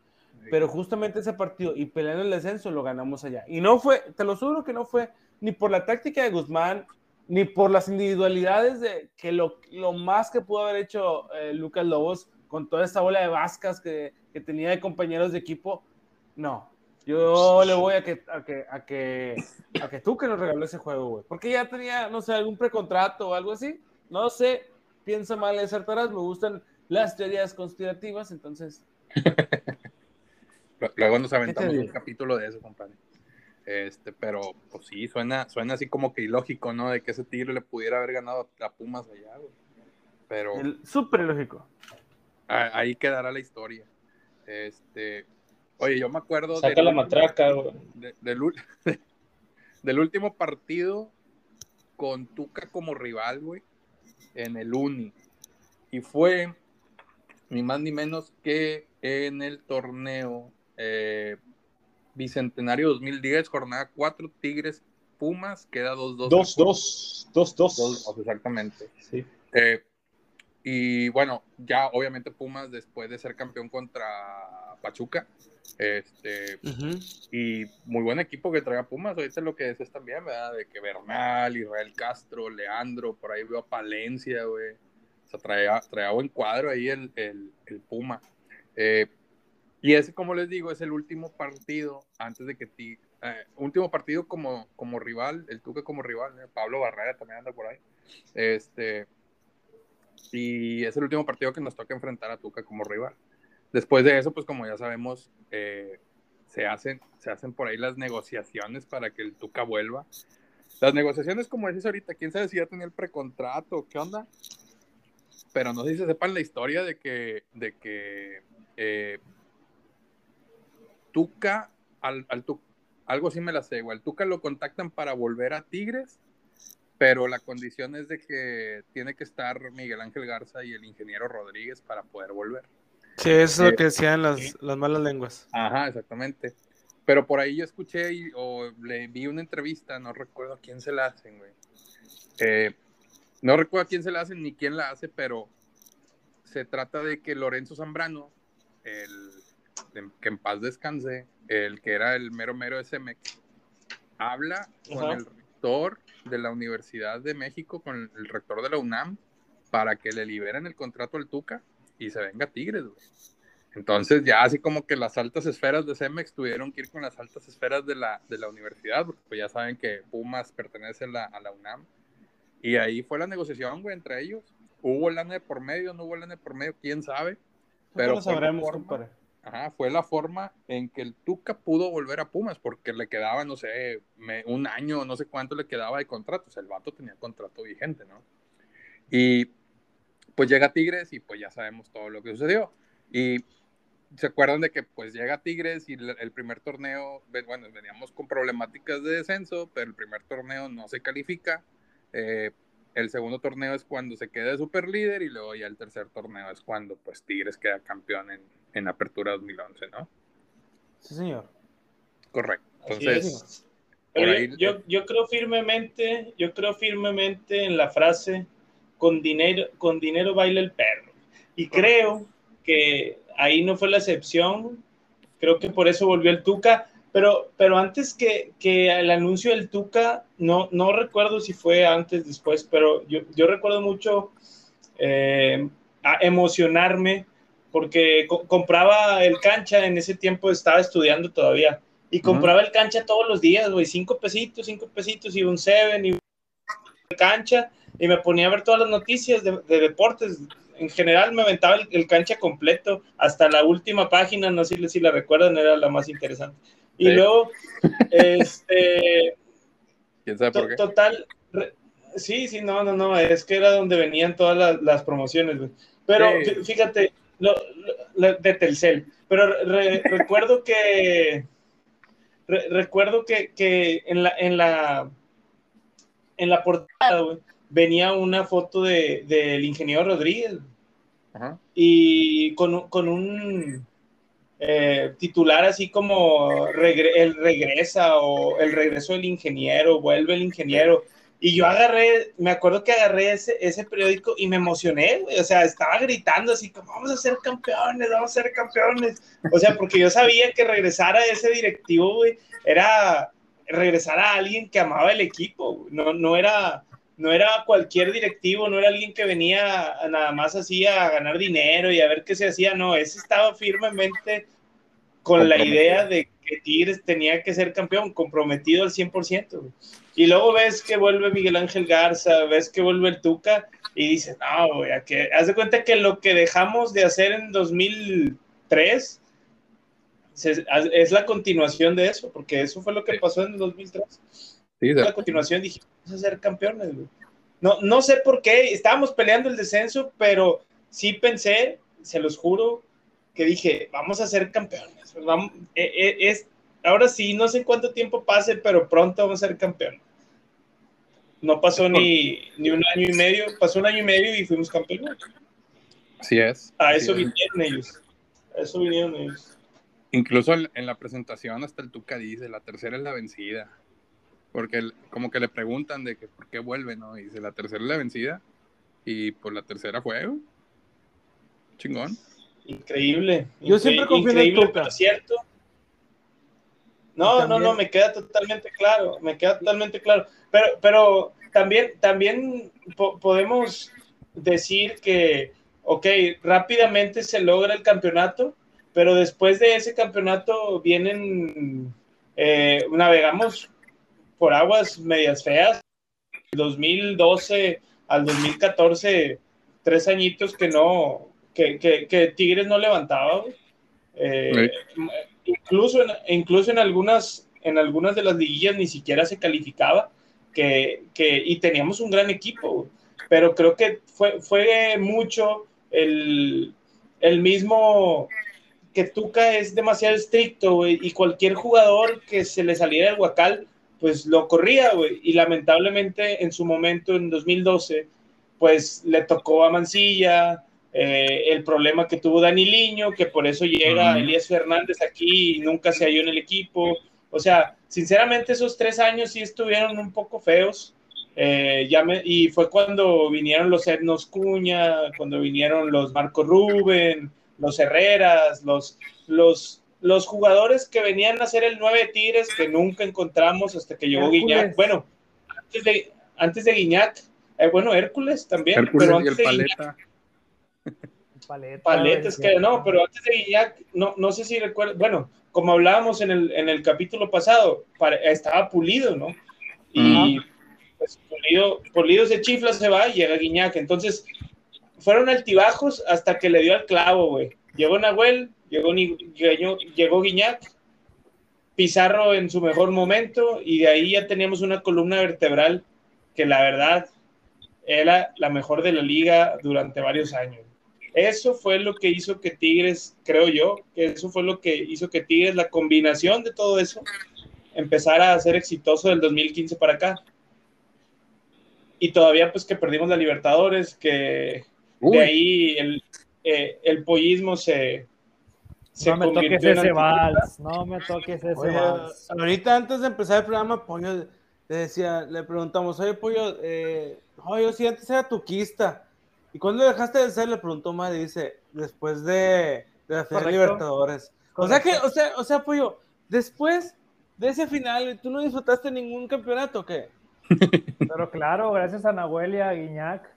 Pero justamente ese partido y peleando el descenso lo ganamos allá. Y no fue, te lo juro que no fue ni por la táctica de Guzmán, ni por las individualidades de que lo, lo más que pudo haber hecho eh, Lucas Lobos con toda esta bola de vascas que, que tenía de compañeros de equipo. No, yo le voy a que, a que, a que, a que tú que nos regaló ese juego, güey. Porque ya tenía, no sé, algún precontrato o algo así. No sé, piensa mal de acertarás, me gustan las teorías conspirativas, entonces [LAUGHS] Luego nos aventamos un capítulo de eso, compadre. Este, pero pues sí, suena, suena así como que ilógico, ¿no? De que ese tigre le pudiera haber ganado a Pumas allá, güey. Pero súper lógico. a- ahí quedará la historia. Este, oye, yo me acuerdo Saca del la último- matraca, güey. de- del, [LAUGHS] del último partido con Tuca como rival, güey, en el Uni. Y fue ni más ni menos que en el torneo eh, Bicentenario 2010, jornada 4, Tigres Pumas, queda 2-2. 2-2. 2-2. Dos, exactamente. Sí. Eh, y bueno, ya obviamente Pumas después de ser campeón contra Pachuca, este, y muy buen equipo que trae a Pumas, ahorita lo que dices también, ¿verdad? De que Bernal, Israel Castro, Leandro, por ahí veo a Palencia, güey. O sea, traía, traía buen cuadro ahí el, el, el Puma. Eh, y ese, como les digo, es el último partido antes de que ti, eh, último partido como, como rival, el Tuca como rival, ¿eh? Pablo Barrera también anda por ahí. Este, y es el último partido que nos toca enfrentar a Tuca como rival. Después de eso, pues como ya sabemos, eh, se, hacen, se hacen por ahí las negociaciones para que el Tuca vuelva. Las negociaciones, como dices ahorita, quién sabe si ya tenía el precontrato, qué onda. Pero no sé si se sepan la historia de que, de que eh, Tuca, al, al Tu- algo sí me la sé, güey. Al Tuca lo contactan para volver a Tigres, pero la condición es de que tiene que estar Miguel Ángel Garza y el ingeniero Rodríguez para poder volver. Sí, eso es Eh, lo que decían las, las malas lenguas. Ajá, exactamente. Pero por ahí yo escuché y- o le vi una entrevista, no recuerdo a quién se la hacen, güey. eh, No recuerdo a quién se la hace ni quién la hace, pero se trata de que Lorenzo Zambrano, el que en paz descanse, el que era el mero mero de Cemex, habla con el rector de la Universidad de México, con el rector de la UNAM, para que le liberen el contrato al Tuca y se venga Tigres, güey. Entonces ya así como que las altas esferas de Cemex tuvieron que ir con las altas esferas de la, de la universidad, porque pues ya saben que Pumas pertenece a la, a la UNAM. Y ahí fue la negociación, güey, entre ellos. Hubo lana de por medio, no hubo lana de por medio, quién sabe. Pero sabremos, ajá, fue la forma en que el Tuca pudo volver a Pumas, porque le quedaba, no sé, un año, no sé cuánto le quedaba de contrato. O sea, el vato tenía contrato vigente, ¿no? Y pues llega Tigres y pues ya sabemos todo lo que sucedió. Y se acuerdan de que pues llega Tigres y el primer torneo, bueno, veníamos con problemáticas de descenso, pero el primer torneo no se califica. Eh, el segundo torneo es cuando se queda super líder y luego ya el tercer torneo es cuando pues Tigres queda campeón en, en Apertura 2011, ¿no? Sí, señor. Correcto. Entonces, yo, yo creo firmemente, yo creo firmemente en la frase con dinero, con dinero baila el perro. Y creo que ahí no fue la excepción. Creo que por eso volvió el Tuca. Pero, pero antes que, que el anuncio del Tuca, no, no recuerdo si fue antes, después, pero yo, yo recuerdo mucho eh, a emocionarme porque compraba el cancha, en ese tiempo estaba estudiando todavía, y compraba el cancha todos los días, güey, cinco pesitos, cinco pesitos, y un seven, y cancha, y me ponía a ver todas las noticias de, deportes. En general me aventaba el, cancha completo, hasta la última página, no sé si la recuerdan, era la más interesante. Y luego, [LAUGHS] este... ¿Quién sabe por qué? Total, sí, sí, no, no, no, es que era donde venían todas las, promociones, Pero fíjate, de Telcel. Pero recuerdo que recuerdo que, que, en la en la en la portada venía una foto de, del ingeniero Rodríguez y con, con un eh, titular así como el regresa o el regreso del ingeniero, vuelve el ingeniero. Y yo agarré, me acuerdo que agarré ese, ese periódico y me emocioné, güey. O sea, estaba gritando así como, vamos a ser campeones, vamos a ser campeones. O sea, porque yo sabía que regresar a ese directivo, güey, era regresar a alguien que amaba el equipo. No, no, era, no era cualquier directivo, no era alguien que venía nada más así a ganar dinero y a ver qué se hacía. No, ese estaba firmemente con la idea de que Tigres tenía que ser campeón, comprometido al 100%. Y luego ves que vuelve Miguel Ángel Garza, ves que vuelve el Tuca y dices, no, güey, que haz de cuenta que lo que dejamos de hacer en 2003 es la continuación de eso, porque eso fue lo que pasó en 2003. Sí, la continuación dije, vamos a ser campeones, No, no sé por qué, estábamos peleando el descenso, pero sí pensé, se los juro, que dije, vamos a ser campeones. Vamos, e, e, es, ahora sí, no sé cuánto tiempo pase, pero pronto vamos a ser campeones. No pasó ni, ni un año y medio, pasó un año y medio y fuimos campeones. Así es. A eso vinieron ellos. A eso vinieron ellos. Incluso en la presentación hasta el Tuca dice, la tercera es la vencida. Porque como que le preguntan de que por qué vuelve, ¿no? Y dice, la tercera es la vencida. Y pues la tercera fue, chingón. Increíble. Yo siempre confío en el Tuca. cierto. No, no, no, me queda totalmente claro, me queda totalmente claro. Pero, pero también, también podemos decir que, ok, rápidamente se logra el campeonato, pero después de ese campeonato vienen, eh, navegamos por aguas medias feas. 2012 al 2014, tres añitos que no, que, que, Tigres no levantaba. Eh, incluso, en, incluso en algunas, en algunas de las liguillas ni siquiera se calificaba, que, que, y teníamos un gran equipo, pero creo que fue, fue mucho el, el mismo que Tuca es demasiado estricto, y cualquier jugador que se le saliera el guacal, pues lo corría, y lamentablemente en su momento, en 2012, pues le tocó a Mancilla, eh, el problema que tuvo Dani Liño, que por eso llega Elías Fernández aquí y nunca se halló en el equipo. O sea, sinceramente esos tres años sí estuvieron un poco feos Eh, ya me, y fue cuando vinieron los Ednos Cuña, cuando vinieron los Marco Rubén, los Herreras, los, los, los jugadores que venían a ser el 9 Tigres que nunca encontramos hasta que llegó Guiñac. Bueno, antes de, antes de Guiñac, eh, bueno, Hércules también, pero antes de Paleta. Paleta, Paleta es que no, pero antes de Guiñac, no, no sé si recuerdo, bueno, como hablábamos en el, en el capítulo pasado, estaba pulido, ¿no? Y pues, pulido, pulido se chifla, se va y llega Guiñac. Entonces, fueron altibajos hasta que le dio al clavo, güey. Llegó Nahuel, llegó, llegó, llegó Guiñac, Pizarro en su mejor momento, y de ahí ya teníamos una columna vertebral que la verdad era la mejor de la liga durante varios años. Eso fue lo que hizo que Tigres, creo yo, que eso fue lo que hizo que Tigres, la combinación de todo eso, empezara a ser exitoso del 2015 para acá. Y todavía pues que perdimos la Libertadores, que de ahí el, eh, el pollismo se, se no me toques ese vals, no me toques ese vals. Ahorita antes de empezar el programa, Pollo le decía, le preguntamos, oye Pollo, eh, oye, si antes era tuquista, ¿Y cuándo dejaste de ser? Le preguntó Madre, dice, después de, de la final Libertadores. O sea que, o sea, o sea, Pollo, después de ese final, ¿tú no disfrutaste ningún campeonato o qué? [LAUGHS] Pero claro, gracias a Nahuel y a Guiñac.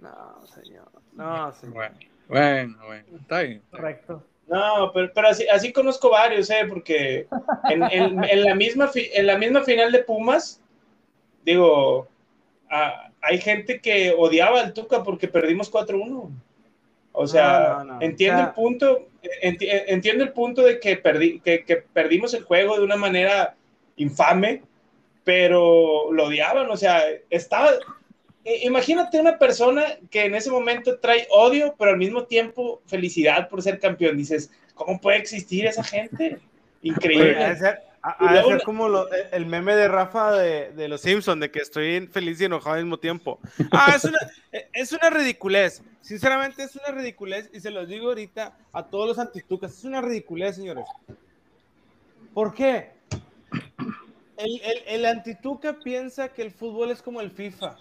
No, señor. No, señor. Bueno, bueno, está bien. Correcto. No, pero, pero así, así, conozco varios, ¿eh? Porque en, en, en, la misma en la misma final de Pumas, digo, a, hay gente que odiaba al Tuca porque perdimos 4-1. O sea, entiendo el punto, entiendo el punto de que, perdí, que, perdimos el juego de una manera infame, pero lo odiaban, o sea, estaba, imagínate una persona que en ese momento trae odio, pero al mismo tiempo felicidad por ser campeón. Dices, ¿cómo puede existir esa gente? Increíble. A, ser como e, el meme de Rafa de, los Simpsons, de que estoy feliz y enojado al mismo tiempo. Ah, es una, e, es una ridiculez. Sinceramente, es una ridiculez. Y se los digo ahorita a todos los antitucas. Es una ridiculez, señores. ¿Por qué? El, el, el antituca piensa que el fútbol es como el FIFA.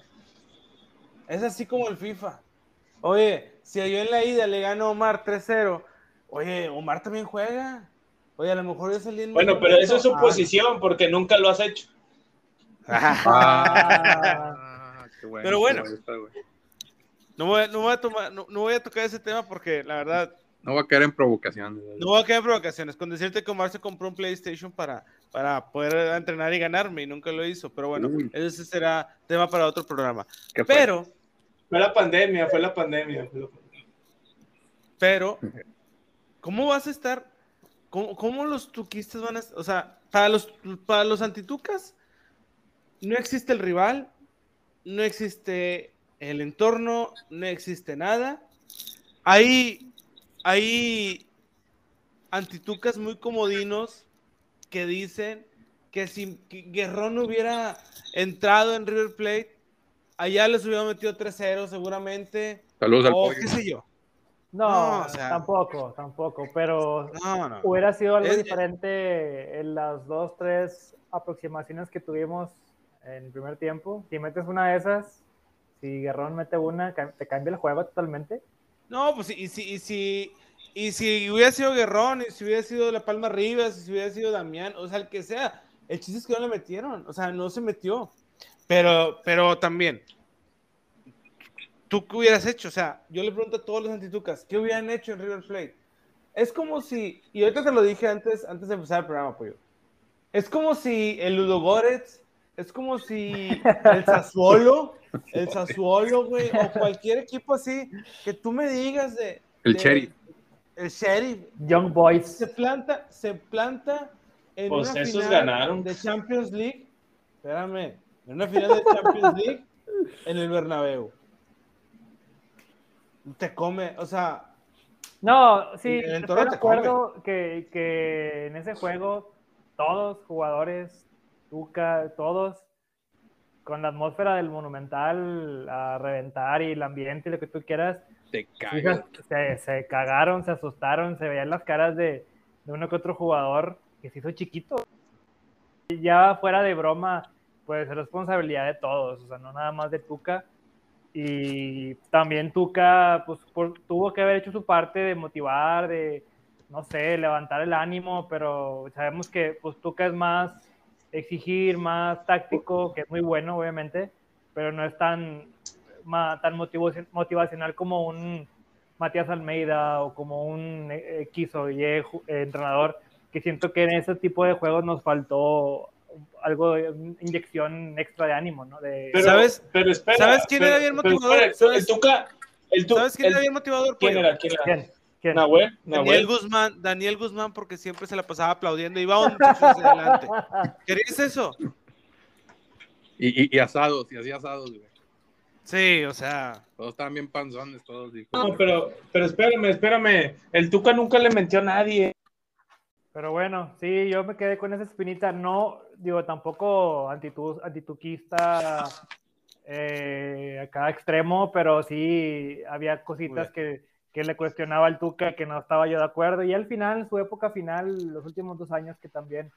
Es así como el FIFA. Oye, si yo en la ida le gano a Omar 3-0, oye, Omar también juega. Oye, a lo mejor es el Bueno, pero eso es su posición porque nunca lo has hecho. Ah, qué bueno, pero bueno, no voy, no, voy a tomar, no, voy a tocar ese tema porque la verdad. No va a caer en provocaciones. No voy a caer en provocaciones. Con decirte que Omar se compró un PlayStation para, para poder entrenar y ganarme y nunca lo hizo. Pero bueno, ese será tema para otro programa. Pero. Fue la pandemia, fue la pandemia. Pero, ¿cómo vas a estar ¿Cómo, los tuquistas van a.? O sea, para los, para los antitucas, no existe el rival, no existe el entorno, no existe nada. Hay, hay antitucas muy comodinos que dicen que si Guerrón hubiera entrado en River Plate, allá les hubiera metido 3-0 seguramente. Saludos al o qué sé yo. No, tampoco, tampoco, pero hubiera sido algo diferente en las dos, tres aproximaciones que tuvimos en el primer tiempo. Si metes una de esas, si Guerrón mete una, te cambia el juego totalmente. No, pues y si, y si, y si hubiera sido Guerrón, y si hubiera sido La Palma Rivas, y si hubiera sido Damián, o sea, el que sea, el chiste es que no le metieron, o sea, no se metió. Pero, pero también, ¿tú qué hubieras hecho? O sea, yo le pregunto a todos los antitucas, ¿qué hubieran hecho en River Plate? Es como si, y ahorita te lo dije antes, antes de empezar el programa, pollo. Es como si el Ludo Goretz, es como si el Sassuolo, el Sassuolo, güey, o cualquier equipo así, que tú me digas de. El Sheriff. El Sheriff. Young Boys. Se planta, se planta en pues una final ganaron. de Champions League. Espérame, en una final de Champions League en el Bernabéu te come, o sea. No, sí, estoy de acuerdo que, que, en ese juego todos jugadores, Tuca, todos, con la atmósfera del Monumental a reventar y el ambiente y lo que tú quieras, se, se, cagaron, se asustaron, se veían las caras de, de uno que otro jugador que se hizo chiquito. Ya fuera de broma, pues es responsabilidad de todos, o sea, no nada más de Tuca. Y también Tuca, pues tuvo que haber hecho su parte de motivar, de, no sé, levantar el ánimo, pero sabemos que pues Tuca es más exigir, más táctico, que es muy bueno, obviamente, pero no es tan, tan motivacional como un Matías Almeida o como un X o Y entrenador, que siento que en ese tipo de juegos nos faltó algo, una inyección extra de ánimo, ¿no? pero, ¿Sabes? Pero espera, ¿Sabes quién era bien motivador? ¿Sabes? quién era bien motivador? ¿Quién era? ¿Quién era? ¿Quién? Daniel Guzmán, Daniel Guzmán, porque siempre se la pasaba aplaudiendo y iba un hacia adelante. [LAUGHS] ¿Querías eso? Y, y, asados, y hacía asados, güey. Sí, o sea. Todos estaban bien panzones, todos. No, pero, pero espérame, espérame. El Tuca nunca le mentió a nadie. Pero bueno, sí, yo me quedé con esa espinita. No, digo, tampoco antitu, antituquista eh, a cada extremo, pero sí había cositas que, que, le cuestionaba al Tuca que no estaba yo de acuerdo. Y al final, su época final, los últimos dos años que también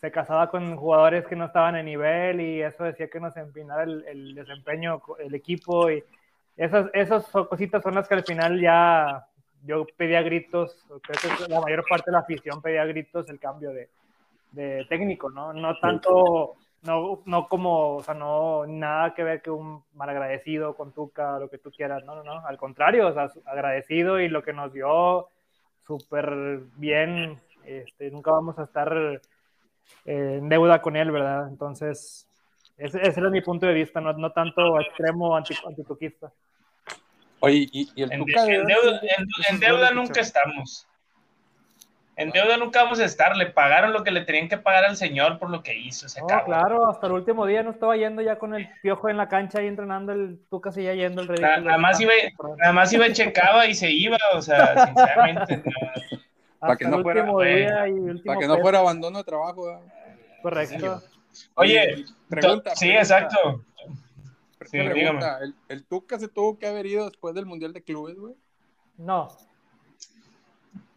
se casaba con jugadores que no estaban en nivel y eso decía que nos empinara el, el desempeño, el equipo y esas, esas cositas son las que al final ya yo pedía gritos, creo que la mayor parte de la afición pedía gritos el cambio de, de técnico, ¿no? No tanto, no, no como, o sea, no nada que ver que un malagradecido con Tuca, lo que tú quieras, no, no, no, al contrario, o sea, agradecido y lo que nos dio súper bien, este, nunca vamos a estar eh, en deuda con él, ¿verdad? Entonces, ese, ese era mi punto de vista, no, no tanto extremo anti, antituquista. Oye, y, el en, deuda, nunca estamos. En deuda nunca vamos a estar. Le pagaron lo que le tenían que pagar al señor por lo que hizo. claro, hasta el último día no estaba yendo ya con el piojo en la cancha y entrenando el Tuca ya yendo el ridículo. Nada más iba, nada más iba, checaba y se iba, o sea, [LAUGHS] sinceramente. Para que, no fuera, para que no fuera abandono de trabajo. Correcto. Oye, pregunta. Sí, exacto. ¿el, ¿El Tuca se tuvo que haber ido después del Mundial de Clubes, güey? No.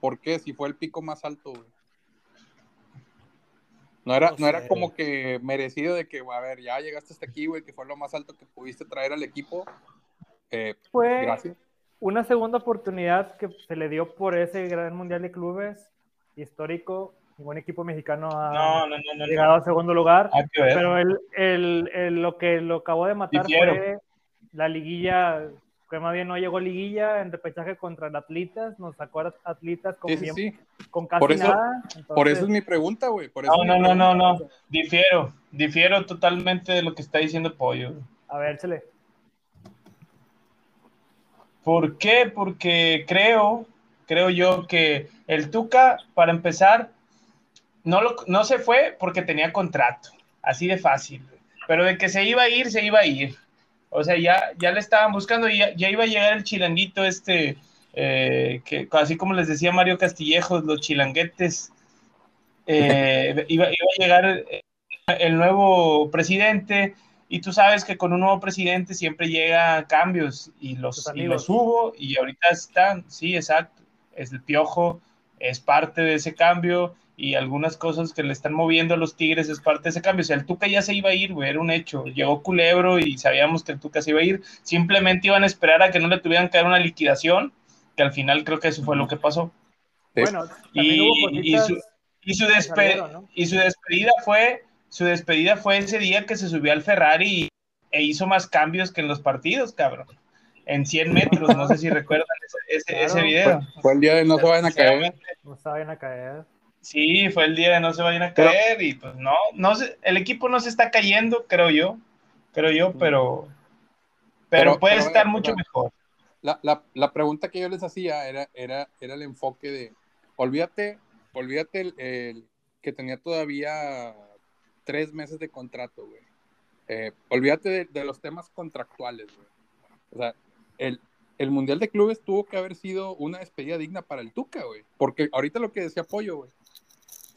¿Por qué? Si fue el pico más alto, güey. No era, no, era como que merecido de que, a ver, ya llegaste hasta aquí, güey, que fue lo más alto que pudiste traer al equipo. Eh, fue gracias. una segunda oportunidad que se le dio por ese gran mundial de clubes histórico ningún equipo mexicano ha llegado al segundo lugar. Pero el, el, lo que lo acabó de matar fue la liguilla, que más bien no llegó liguilla en repechaje contra el Atlitas, nos sacó a Atlitas con, con casi por eso, nada. por eso es mi pregunta, güey. No, no, no, no, no, difiero, difiero totalmente de lo que está diciendo Pollo. A ver, chale. ¿Por qué? Porque creo, creo yo que el Tuca, para empezar, no, lo, no se fue porque tenía contrato, así de fácil. Pero de que se iba a ir, se iba a ir. O sea, ya, ya le estaban buscando y ya, iba a llegar el chilanguito este, eh, que así como les decía Mario Castillejos, los chilanguetes, eh, [LAUGHS] iba, iba, a llegar el nuevo presidente y tú sabes que con un nuevo presidente siempre llega cambios y los, y los hubo y ahorita están, sí, exacto, es el piojo, es parte de ese cambio y algunas cosas que le están moviendo a los Tigres es parte de ese cambio. O sea, el Tuca ya se iba a ir, güey, era un hecho. Llegó Culebro y sabíamos que el Tuca se iba a ir. Simplemente iban a esperar a que no le tuvieran que dar una liquidación, que al final creo que eso fue lo que pasó. Bueno, y, su, y, su y su despedida fue su despedida fue ese día que se subió al Ferrari e hizo más cambios que en los partidos, cabrón. En 100 metros, no sé si [LAUGHS] recuerdan ese, ese, video. Fue, el día de no se vayan a caer. No se vayan a caer. Sí, fue el día de no se vayan a caer y pues no, no el equipo no se está cayendo, creo yo, creo yo, pero, pero, puede estar mucho mejor. La, la, la, pregunta que yo les hacía era, era, era el enfoque de, olvídate, olvídate el, que tenía todavía tres meses de contrato, güey. Eh, olvídate de, los temas contractuales, güey. O sea, el, el Mundial de Clubes tuvo que haber sido una despedida digna para el Tuca, güey. Porque ahorita lo que decía Pollo, güey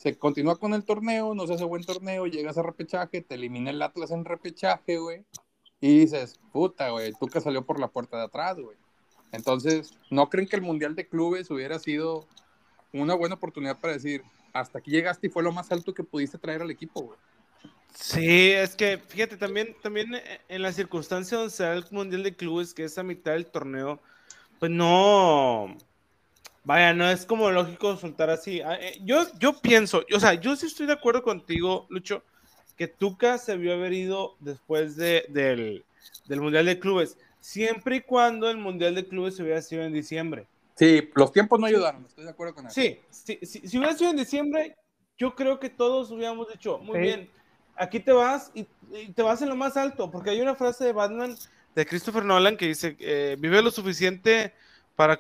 se continúa con el torneo, no se hace buen torneo, llegas a repechaje, te elimina el Atlas en repechaje, güey, y dices, puta, güey, tú que salió por la puerta de atrás, güey. Entonces, ¿no creen que el Mundial de Clubes hubiera sido una buena oportunidad para decir, hasta aquí llegaste y fue lo más alto que pudiste traer al equipo, güey? Sí, es que fíjate, también, también en la circunstancia donde se el Mundial de Clubes, que es a mitad del torneo, pues no, vaya, no es como lógico soltar así. Ah, eh, yo, yo pienso, o sea, yo sí estoy de acuerdo contigo, Lucho, que Tuca se vio haber ido después de, del, del Mundial de Clubes, siempre y cuando el Mundial de Clubes se hubiera sido en diciembre. Sí, los tiempos no ayudaron, estoy de acuerdo con eso. Sí, sí, sí, si hubiera sido en diciembre, yo creo que todos hubiéramos dicho, muy Sí. bien, aquí te vas y, y te vas en lo más alto, porque hay una frase de Batman de Christopher Nolan que dice, eh, vive lo suficiente para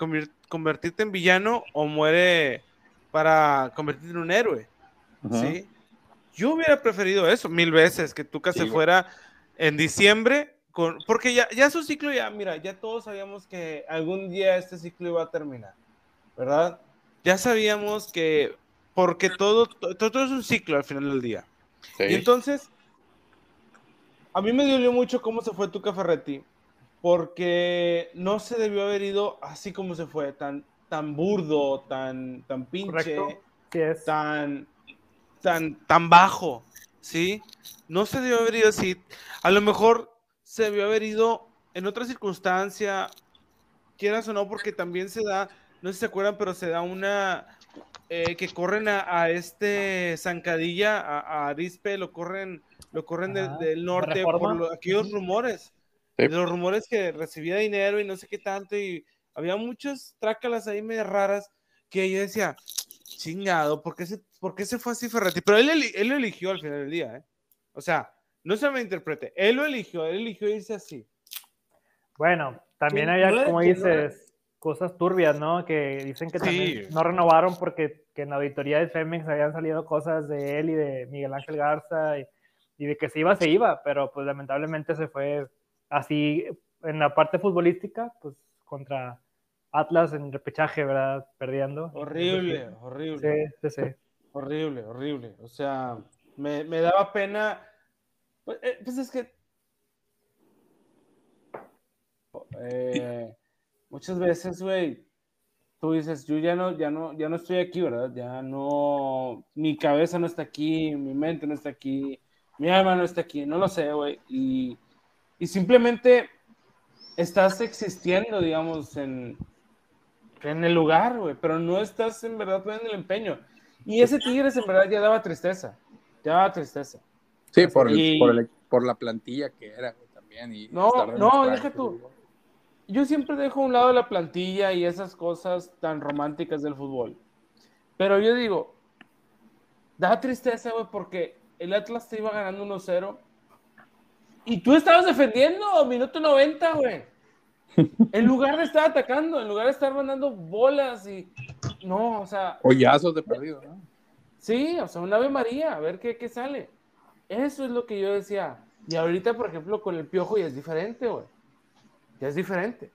convertirte en villano o muere para convertirte en un héroe. ¿sí? Yo hubiera preferido eso mil veces, que Tuca Sí, se fuera en diciembre, con, porque ya, ya su ciclo, ya, mira, ya todos sabíamos que algún día este ciclo iba a terminar, ¿verdad? Ya sabíamos que, porque todo, to- todo, es un ciclo al final del día. Sí. Y entonces, a mí me dolió mucho cómo se fue Tuca Ferretti, porque no se debió haber ido así como se fue, tan, tan burdo, tan, tan pinche Correcto. Sí es. tan, tan, tan bajo, ¿sí? No se debió haber ido así. A lo mejor se debió haber ido en otra circunstancia, quieras o no, porque también se da, no sé si se acuerdan, pero se da una eh, que corren a, a este Zancadilla, a, a Arispe, lo corren, lo corren del- Ajá, del ¿de norte Reforma? por lo- aquellos rumores. Sí. Los rumores que recibía dinero y no sé qué tanto, y había muchas trácalas ahí medio raras que yo decía, chingado, ¿por qué se, por qué se fue así Ferretti? Pero él, él lo eligió al final del día, ¿eh? O sea, no se me interprete, él lo eligió, él eligió irse así. Bueno, también había, no como que no dices, cosas turbias, ¿no? Que dicen que Sí. también no renovaron porque que en la auditoría de Femex habían salido cosas de él y de Miguel Ángel Garza y, y de que se iba, se iba, pero pues lamentablemente se fue así en la parte futbolística, pues contra Atlas en repechaje, ¿verdad? Perdiendo. Horrible, horrible. Sí, sí, sí. Horrible, horrible. O sea, me, me daba pena. Pues, eh, pues es que. eh, muchas veces, güey, tú dices, yo ya no, ya no, ya no estoy aquí, ¿verdad? Ya no. Mi cabeza no está aquí, mi mente no está aquí, mi alma no está aquí, no lo sé, güey. Y, y simplemente estás existiendo, digamos, en, en el lugar, güey, pero no estás en verdad poniendo el empeño. Y ese Tigres en verdad ya daba tristeza, ya daba tristeza. Sí, por, el- Y- por, el- por la plantilla que era güey, también. Y No, no, deja tú. Yo siempre dejo a un lado la plantilla y esas cosas tan románticas del fútbol. Pero yo digo, da tristeza, güey, porque el Atlas te iba ganando 1-0 y tú estabas defendiendo minuto 90, güey. En lugar de estar atacando, en lugar de estar mandando bolas y... No, o sea, Hoyazos de perdido, ¿no? Sí, o sea, un Ave María, a ver qué, qué sale. Eso es lo que yo decía. Y ahorita, por ejemplo, con el piojo ya es diferente, güey. Ya es diferente.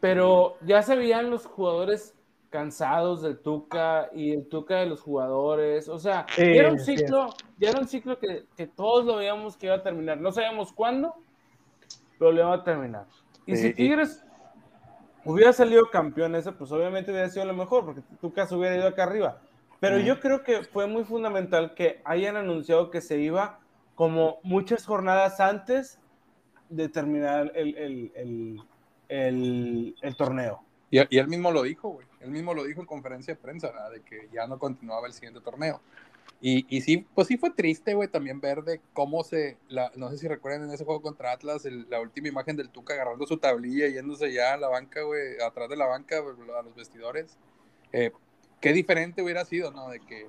Pero ya se veían los jugadores cansados del Tuca y el Tuca de los jugadores. O sea, Sí, ya era un ciclo, ya era un ciclo que, que todos lo veíamos que iba a terminar. No sabíamos cuándo, pero le iba a terminar. Y Sí, si Tigres hubiera salido campeón ese, pues obviamente hubiera sido lo mejor, porque Tuca se hubiera ido acá arriba. Pero yo creo que fue muy fundamental que hayan anunciado que se iba como muchas jornadas antes de terminar el, el- el- el- el torneo. Y, y él mismo lo dijo, güey. Él mismo lo dijo en conferencia de prensa, ¿verdad? De que ya no continuaba el siguiente torneo. Y, y sí, pues sí fue triste, güey, también ver de cómo se, no sé si recuerdan en ese juego contra Atlas, la última imagen del Tuca agarrando su tablilla yéndose ya a la banca, güey, atrás de la banca, a los vestidores. Eh, qué diferente hubiera sido, ¿no? De que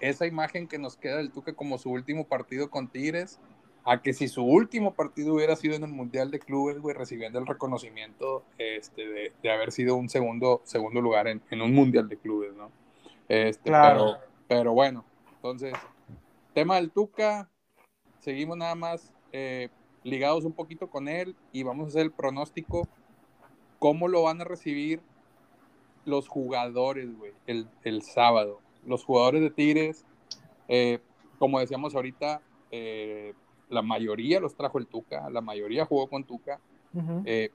esa imagen que nos queda del Tuca como su último partido con Tigres, a que si su último partido hubiera sido en el Mundial de Clubes, güey, recibiendo el reconocimiento este, de, de haber sido un segundo, segundo lugar en, en un Mundial de Clubes, ¿no? Este, Claro. pero, pero bueno, entonces, tema del Tuca, seguimos nada más eh, ligados un poquito con él y vamos a hacer el pronóstico, cómo lo van a recibir los jugadores, güey, el, el sábado. Los jugadores de Tigres, eh, como decíamos ahorita, eh, la mayoría los trajo el Tuca, la mayoría jugó con Tuca, eh,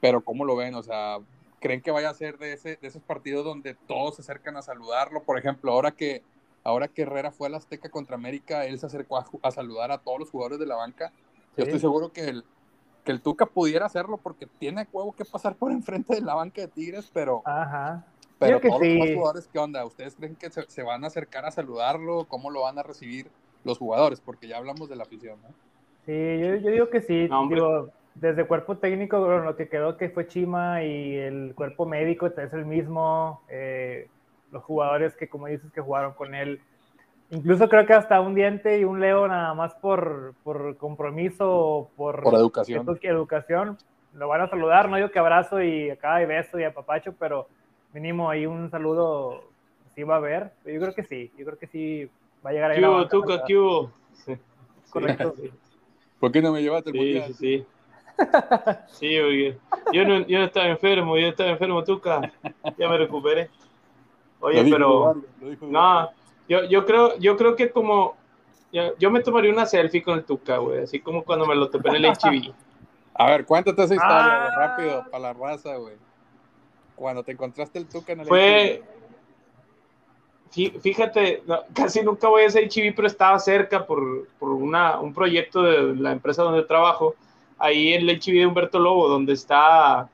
pero ¿cómo lo ven? O sea, ¿creen que vaya a ser de, ese, de esos partidos donde todos se acercan a saludarlo? Por ejemplo, ahora que, ahora que Herrera fue al Azteca contra América, él se acercó a, a saludar a todos los jugadores de la banca. Yo estoy seguro que el, que el Tuca pudiera hacerlo porque tiene huevo que pasar por [LAUGHS] enfrente de la banca de Tigres, pero, Ajá. pero que todos sí. los jugadores, ¿qué onda? ¿Ustedes creen que se, se van a acercar a saludarlo? ¿Cómo lo van a recibir los jugadores? Porque ya hablamos de la afición, ¿no? Sí, yo, yo digo que sí. No, digo, desde cuerpo técnico, bueno, lo que quedó que fue Chima y el cuerpo médico es el mismo. eh, los jugadores que, como dices, que jugaron con él. Incluso creo que hasta un diente y un leo nada más por, por compromiso o por, Por educación. que educación. Lo van a saludar, no digo que abrazo y acá y beso y apapacho, pero mínimo ahí un saludo sí va a haber. Yo creo que sí, yo creo que sí va a llegar. ¿Qué hubo, Tuca? ¿Qué hubo? Sí. Correcto. Sí, ¿Por qué no me llevaste el sí, mundial? sí, sí. Sí, oye. Yo no, yo no estaba enfermo, yo estaba enfermo, Tuca. Ya me recuperé. Oye, pero... No, yo, yo creo, yo creo que como yo, yo me tomaría una selfie con el Tuca, güey, así como cuando me lo topé en el HB. A ver, cuéntate esa historia, Ah. güey, rápido, para la raza, güey. Cuando te encontraste el Tuca en el Fue, fíjate, no, [LAUGHS] casi nunca voy a ese HB, pero estaba cerca por, por una, un proyecto de la empresa donde trabajo, ahí en el HB de Humberto Lobo, donde está,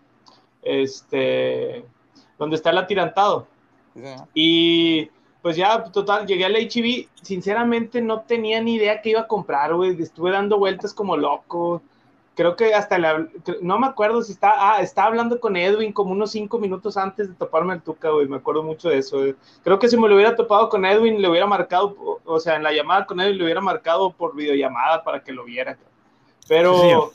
este, donde está el atirantado. Y pues ya, total, llegué al HB, sinceramente no tenía ni idea qué iba a comprar, güey, estuve dando vueltas como loco. Creo que hasta la, no me acuerdo si está, ah, estaba hablando con Edwin como unos cinco minutos antes de toparme el Tuca, güey, me acuerdo mucho de eso. güey. Creo que si me lo hubiera topado con Edwin, le hubiera marcado, o- sea, en la llamada con Edwin le hubiera marcado por videollamada para que lo viera. Pero,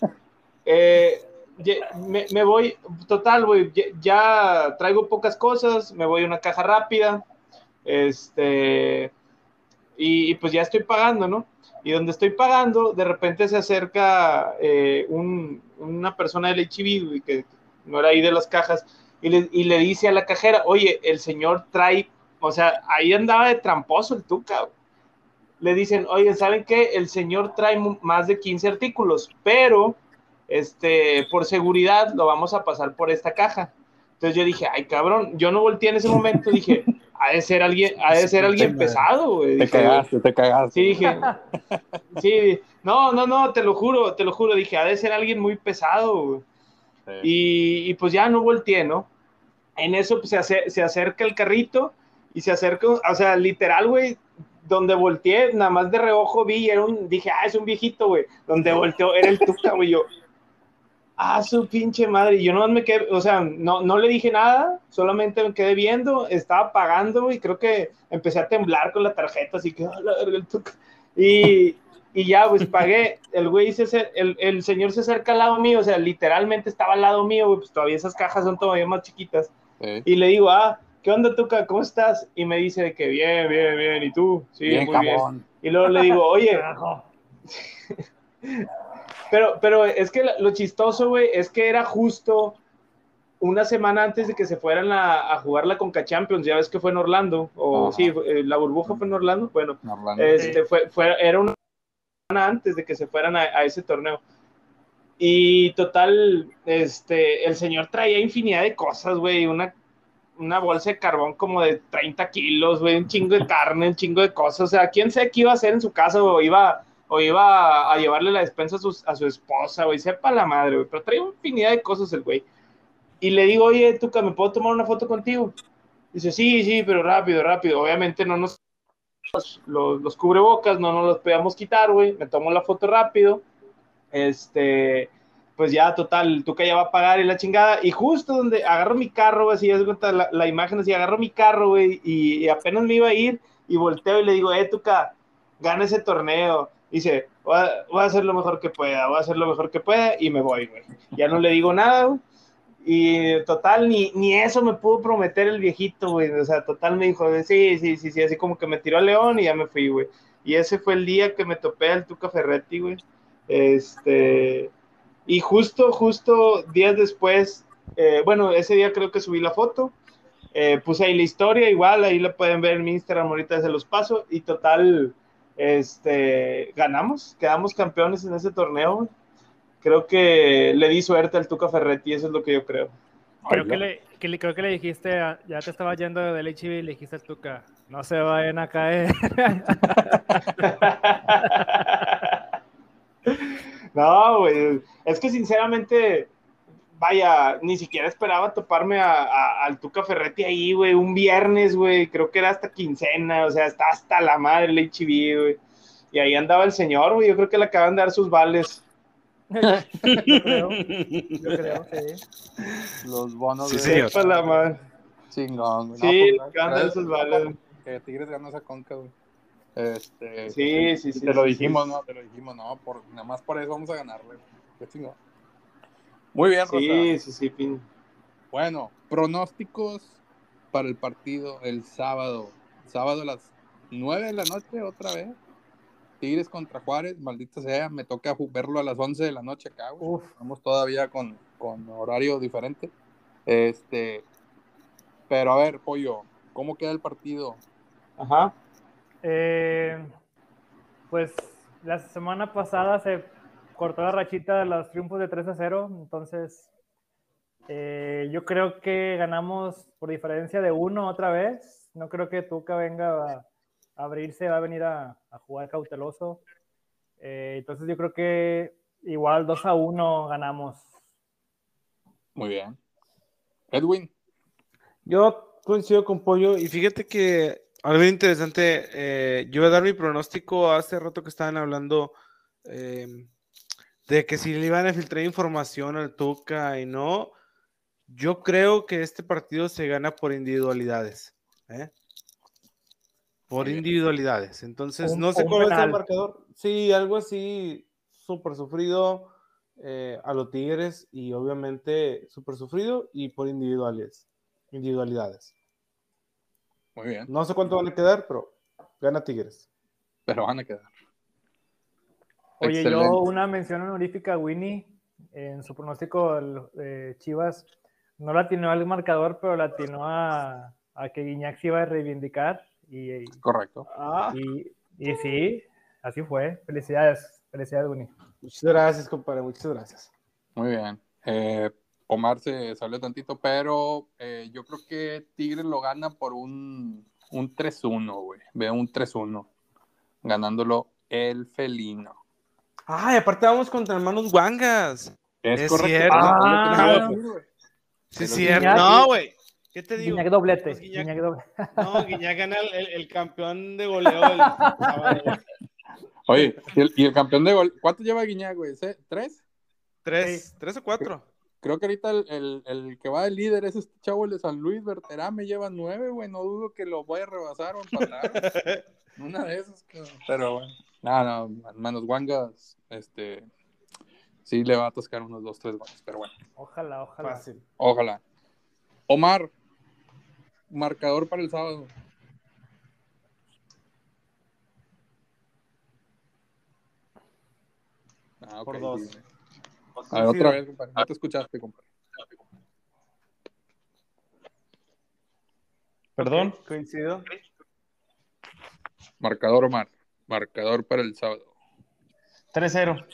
eh, ye- me, me voy, total, güey, ya traigo pocas cosas, me voy a una caja rápida, este, y, y pues ya estoy pagando, ¿no? Y donde estoy pagando, de repente se acerca eh, un- una persona del güey, que no era ahí de las cajas, y le, y le dice a la cajera, oye, el señor trae, o sea, ahí andaba de tramposo el tuca. Le dicen, oye, ¿saben qué? El señor trae más de 15 artículos, pero este, por seguridad lo vamos a pasar por esta caja. Entonces yo dije, ay cabrón, yo no volteé en ese momento, dije, ha de ser alguien, ha de ser alguien pesado, güey. Te Dije, cagaste, te cagaste. Sí, dije, sí, no, no, no, te lo juro, te lo juro, dije, ha de ser alguien muy pesado, güey. Sí. Y, y pues ya no volteé, ¿no? En eso pues, se, ace- se acerca el carrito y se acerca, o sea, literal, güey, donde volteé, nada más de reojo vi, era un, dije, ah, es un viejito, güey. Donde volteó, era el tuca, güey, yo, ah, su pinche madre. Y yo no me quedé, o sea, no, no le dije nada, solamente me quedé viendo, estaba pagando y creo que empecé a temblar con la tarjeta, así que, ah, la verga, el tuca. Y, y ya, pues pagué. El güey, se, acer- el, el señor se acerca al lado mío, o sea, literalmente estaba al lado mío, güey, pues todavía esas cajas son todavía más chiquitas. Sí. Y le digo, ah, ¿qué onda, Tuca? ¿Cómo estás? Y me dice que bien, bien, bien. ¿Y tú? Sí, Bien, muy bien. Y luego le digo, oye. [LAUGHS] [LAUGHS] pero, pero es que lo chistoso, güey, es que era justo una semana antes de que se fueran a, a jugar la Conca Champions. Ya ves que fue en Orlando, o Ajá. sí, eh, la burbuja fue en Orlando. Bueno, Orlando. este, fue, fue, era una semana antes de que se fueran a, a ese torneo. Y total, este, el señor traía infinidad de cosas, güey, una, una bolsa de carbón como de 30 kilos, güey, un chingo de carne, un chingo de cosas. O sea, quién sabe qué iba a hacer en su casa, o iba, o iba a llevarle la despensa a su, a su esposa, güey, sepa la madre, güey, pero traía infinidad de cosas el güey. Y le digo, oye, Tuca, ¿me puedo tomar una foto contigo? Dice, sí, sí, pero rápido, rápido. Obviamente no nos los, los cubrebocas, no nos los podíamos quitar, güey. Me tomo la foto rápido. Este, pues ya, total, que ya va a pagar y la chingada. Y justo donde agarro mi carro, güey, así ya se cuenta la, la imagen, así agarro mi carro, güey, y, y apenas me iba a ir y volteo y le digo, eh, Tuca, gana ese torneo. Dice, voy a, a hacer lo mejor que pueda, voy a hacer lo mejor que pueda y me voy, güey. Ya no le digo nada. Y total, ni, ni eso me pudo prometer el viejito, güey. O sea, total me dijo, sí, sí, sí, sí, así como que me tiró a León y ya me fui, güey. Y ese fue el día que me topé al Tuca Ferretti, güey. Este, y justo, justo días después, eh, bueno, ese día creo que subí la foto, eh, puse ahí la historia, igual, ahí la pueden ver en mi Instagram, ahorita se los paso, y total, este, ganamos, quedamos campeones en ese torneo, güey. Creo que le di suerte al Tuca Ferretti, eso es lo que yo creo. Creo que, le, que le- creo que le dijiste, a- ya te estaba yendo del HIV y le dijiste a Tuca, no se vayan a caer. [LAUGHS] No, güey. Es que sinceramente, vaya, ni siquiera esperaba toparme a, a- al Tuca Ferretti ahí, güey, un viernes, güey. Creo que era hasta quincena, o sea, está hasta la madre el HB, güey. Y ahí andaba el señor, güey. Yo creo que le acaban de dar sus vales. yo creo, yo creo, sí. Los bonos Sí, de señor. Sepa la madre. chingón. güey. Sí, pues, le acaban de dar sus vales. que Tigres ganó esa conca, güey. Este, Sí, sí, sí. te lo sí, dijimos, sí. ¿no? Te lo dijimos, no, por, nada más por eso vamos a ganarle. güey. Qué chingón. Muy bien, Rosa. Sí, sí, sí, pin. Bueno, pronósticos para el partido el sábado. Sábado a las 9 de la noche, otra vez. Tigres contra Juárez, maldita sea, me toca verlo a las 11 de la noche acá, güey. Uf, Estamos todavía con, con horario diferente. Este, pero a ver, Pollo, ¿cómo queda el partido? Ajá. eh, pues la semana pasada se cortó la rachita de los triunfos de 3 a 0, entonces eh, yo creo que ganamos por diferencia de uno otra vez. No creo que Tuca venga a, a abrirse, va a venir a, a jugar cauteloso. Eh, entonces yo creo que igual 2 a 1 ganamos. Muy bien. Edwin, Yo coincido con Pollo y fíjate que algo interesante, eh, yo voy a dar mi pronóstico hace rato que estaban hablando eh, de que si le iban a filtrar información al Tuca y no, yo creo que este partido se gana por individualidades. ¿eh? Por individualidades. Entonces, Un- no sé cómo está el marcador. Sí, algo así súper sufrido eh, a los Tigres y obviamente súper sufrido y por individuales, individualidades. muy bien, No sé cuánto van a quedar, pero gana Tigres. pero van a quedar. Oye, Excelente. yo una mención honorífica a Winnie en su pronóstico de Chivas. No la atinó al marcador, pero la atinó a, a que Guiñac se iba a reivindicar. Y, Correcto. Ah, y, y sí, así fue. Felicidades, felicidades, Winnie. muchas gracias, compadre, muchas gracias. Muy bien. Eh, Omar se salió tantito, pero eh, yo creo que Tigres lo gana por un, un 3-1, güey. Veo un 3-1. Ganándolo el felino. Ay, aparte vamos contra hermanos Wangas. Es correcto. cierto. Ah, Ah. Sí, es cierto. Guiñac- No, güey. ¿Qué te digo? Guiñac doblete. Guiñac- Guiñac doble- [LAUGHS] No, Guiñac gana el, el- el campeón de goleo del. [LAUGHS] Oye, ¿y el, y el campeón de gol? ¿Cuánto lleva Guiñac, güey? ¿Se- ¿Tres? ¿Tres? ¿Tres o cuatro? Creo que ahorita el, el- el que va de líder es este chavo el de San Luis, Berterame, lleva nueve, güey. No dudo que lo vaya a rebasar o empatar. [LAUGHS] Una de esas, cabrón. pero bueno. No, no, hermanos Wangas, este, sí le va a toscar unos dos, tres goles, pero bueno, Ojalá, ojalá. Fácil. ojalá. Omar, marcador para el sábado. Ah, ok, Por dos. dime. A ver, otra vez, compadre. No te escuchaste, compadre. Perdón. Coincido. Marcador, Omar. Marcador para el sábado. 3-0.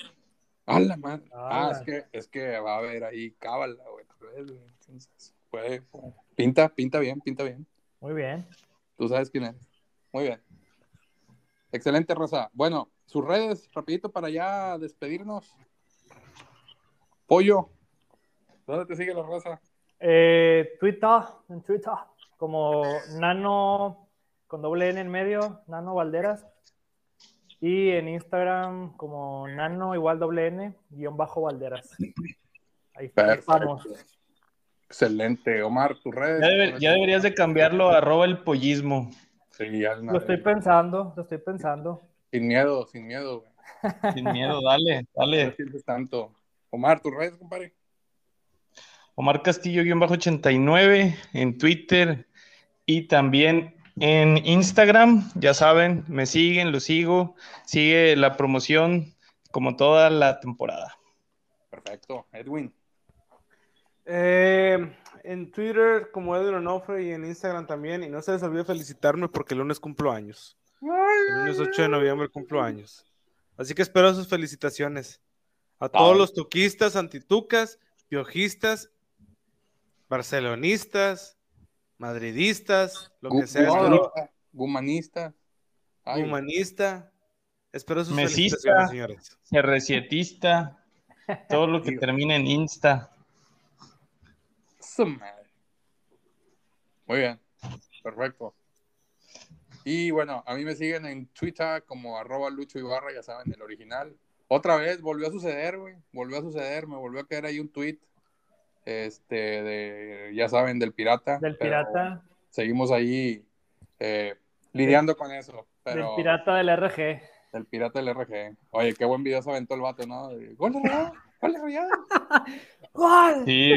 ¡A la madre! Ah, Ah. es que, es que va a haber ahí cábala, güey. Entonces, puede- puede. Pinta, pinta bien, pinta bien. Muy bien. Tú sabes quién eres. Muy bien. Excelente, Rosa. Bueno, sus redes, rapidito para ya despedirnos. Pollo. ¿Dónde te sigue la Rosa? Eh, Twitter, en Twitter, como Nano con doble N en medio, Nano Valderas. Y en Instagram como Nano igual doble N, guion bajo Valderas. Ahí estamos. Excelente. Omar, tus redes. Ya, debe- ya deberías de cambiarlo a arroba el pollismo. Sí, ya Lo estoy pensando, lo estoy pensando. Sin miedo, sin miedo, güey. Sin miedo, dale, No dale. sientes tanto. Omar, tus redes, compadre. Omar Castillo-89 en Twitter y también en Instagram. Ya saben, me siguen, lo sigo. Sigue la promoción como toda la temporada. Perfecto. Edwin. Eh, en Twitter como Edwin Onofre y en Instagram también. Y no se les olvide felicitarme porque el lunes cumplo años. El lunes 8 de noviembre cumplo años. Así que espero sus felicitaciones. A todos los tuquistas, antitucas, piojistas barcelonistas, madridistas, lo Gu- que sea. Ay, Humanista. Espero sus Mesista. señores. R7ista, todo lo que [LAUGHS] Digo. termina en Insta. Muy bien, perfecto. Y bueno, a mí me siguen en Twitter como arroba Lucho Ibarra, ya saben, el original. Otra vez, volvió a suceder, güey. Volvió a suceder, me volvió a caer ahí un tweet. Este, de, ya saben, del pirata. Del pirata, Seguimos ahí eh, lidiando con eso. Pero, del pirata del RG. Del pirata del RG. Oye, qué buen video se aventó el vato, ¿no? Gol de gol de. [LAUGHS] Sí,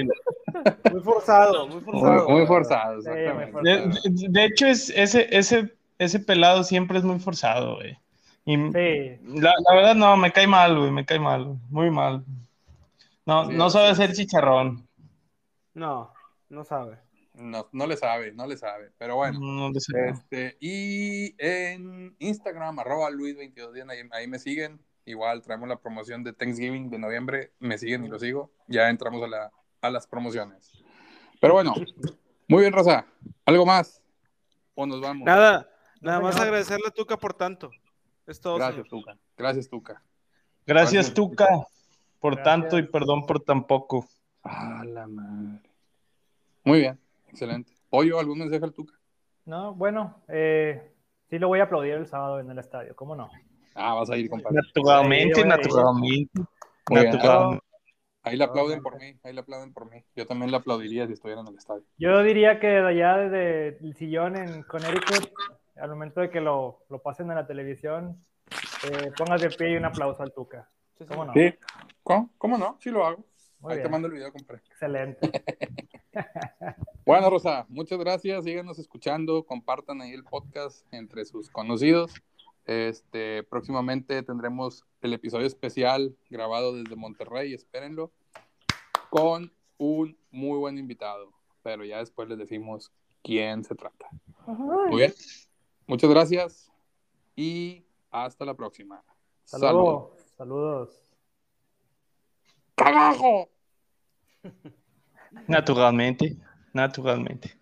Muy forzado, muy Muy, forzado. muy forzado, Sí, muy exactamente. forzado. de, de- de hecho, es, ese, ese, ese pelado siempre es muy forzado, güey. Y Sí, la, la verdad, no, me cae mal, güey, me cae mal, muy mal. No, Sí, no sabe sí. hacer chicharrón. No, no sabe. No, no le sabe, no le sabe. Pero bueno. No le sé. Este, y en Instagram, arroba Luis22, ahí, ahí me siguen. Igual traemos la promoción de Thanksgiving de noviembre. Me siguen y lo sigo. Ya entramos a, la, a las promociones. Pero bueno, muy bien, Rosa. ¿Algo más? ¿O nos vamos? Nada, nada No, más agradecerle a Tuca por tanto. Es todo. Gracias, señor. Tuca. Gracias, Tuca. Gracias, Tuca, por Gracias. tanto y perdón por tan poco. Ah, la madre. Muy bien, excelente. Oye, ¿algún mensaje al Tuca? no, bueno, eh, sí lo voy a aplaudir el sábado en el estadio, ¿cómo no? Ah, vas a ir, compadre. Naturalmente, Sí, naturalmente. Muy bien. naturalmente. Ahí le aplauden por mí, ahí le aplauden por mí. Yo también le aplaudiría si estuviera en el estadio. Yo diría que de allá desde el sillón en Connecticut, al momento de que lo, lo pasen en la televisión, eh, pongas de pie y un aplauso al Tuca. ¿Cómo no? Sí. ¿Cómo? ¿Cómo no? Sí lo hago. Muy ahí te mando el video, compadre. Excelente. [LAUGHS] Bueno, Rosa, muchas gracias. Síganos escuchando, compartan ahí el podcast entre sus conocidos. Este, próximamente tendremos el episodio especial grabado desde Monterrey, espérenlo, con un muy buen invitado, pero ya después les decimos quién se trata. Muy bien. Muchas gracias y hasta la próxima. Saludos. Saludos. Naturalmente, naturalmente.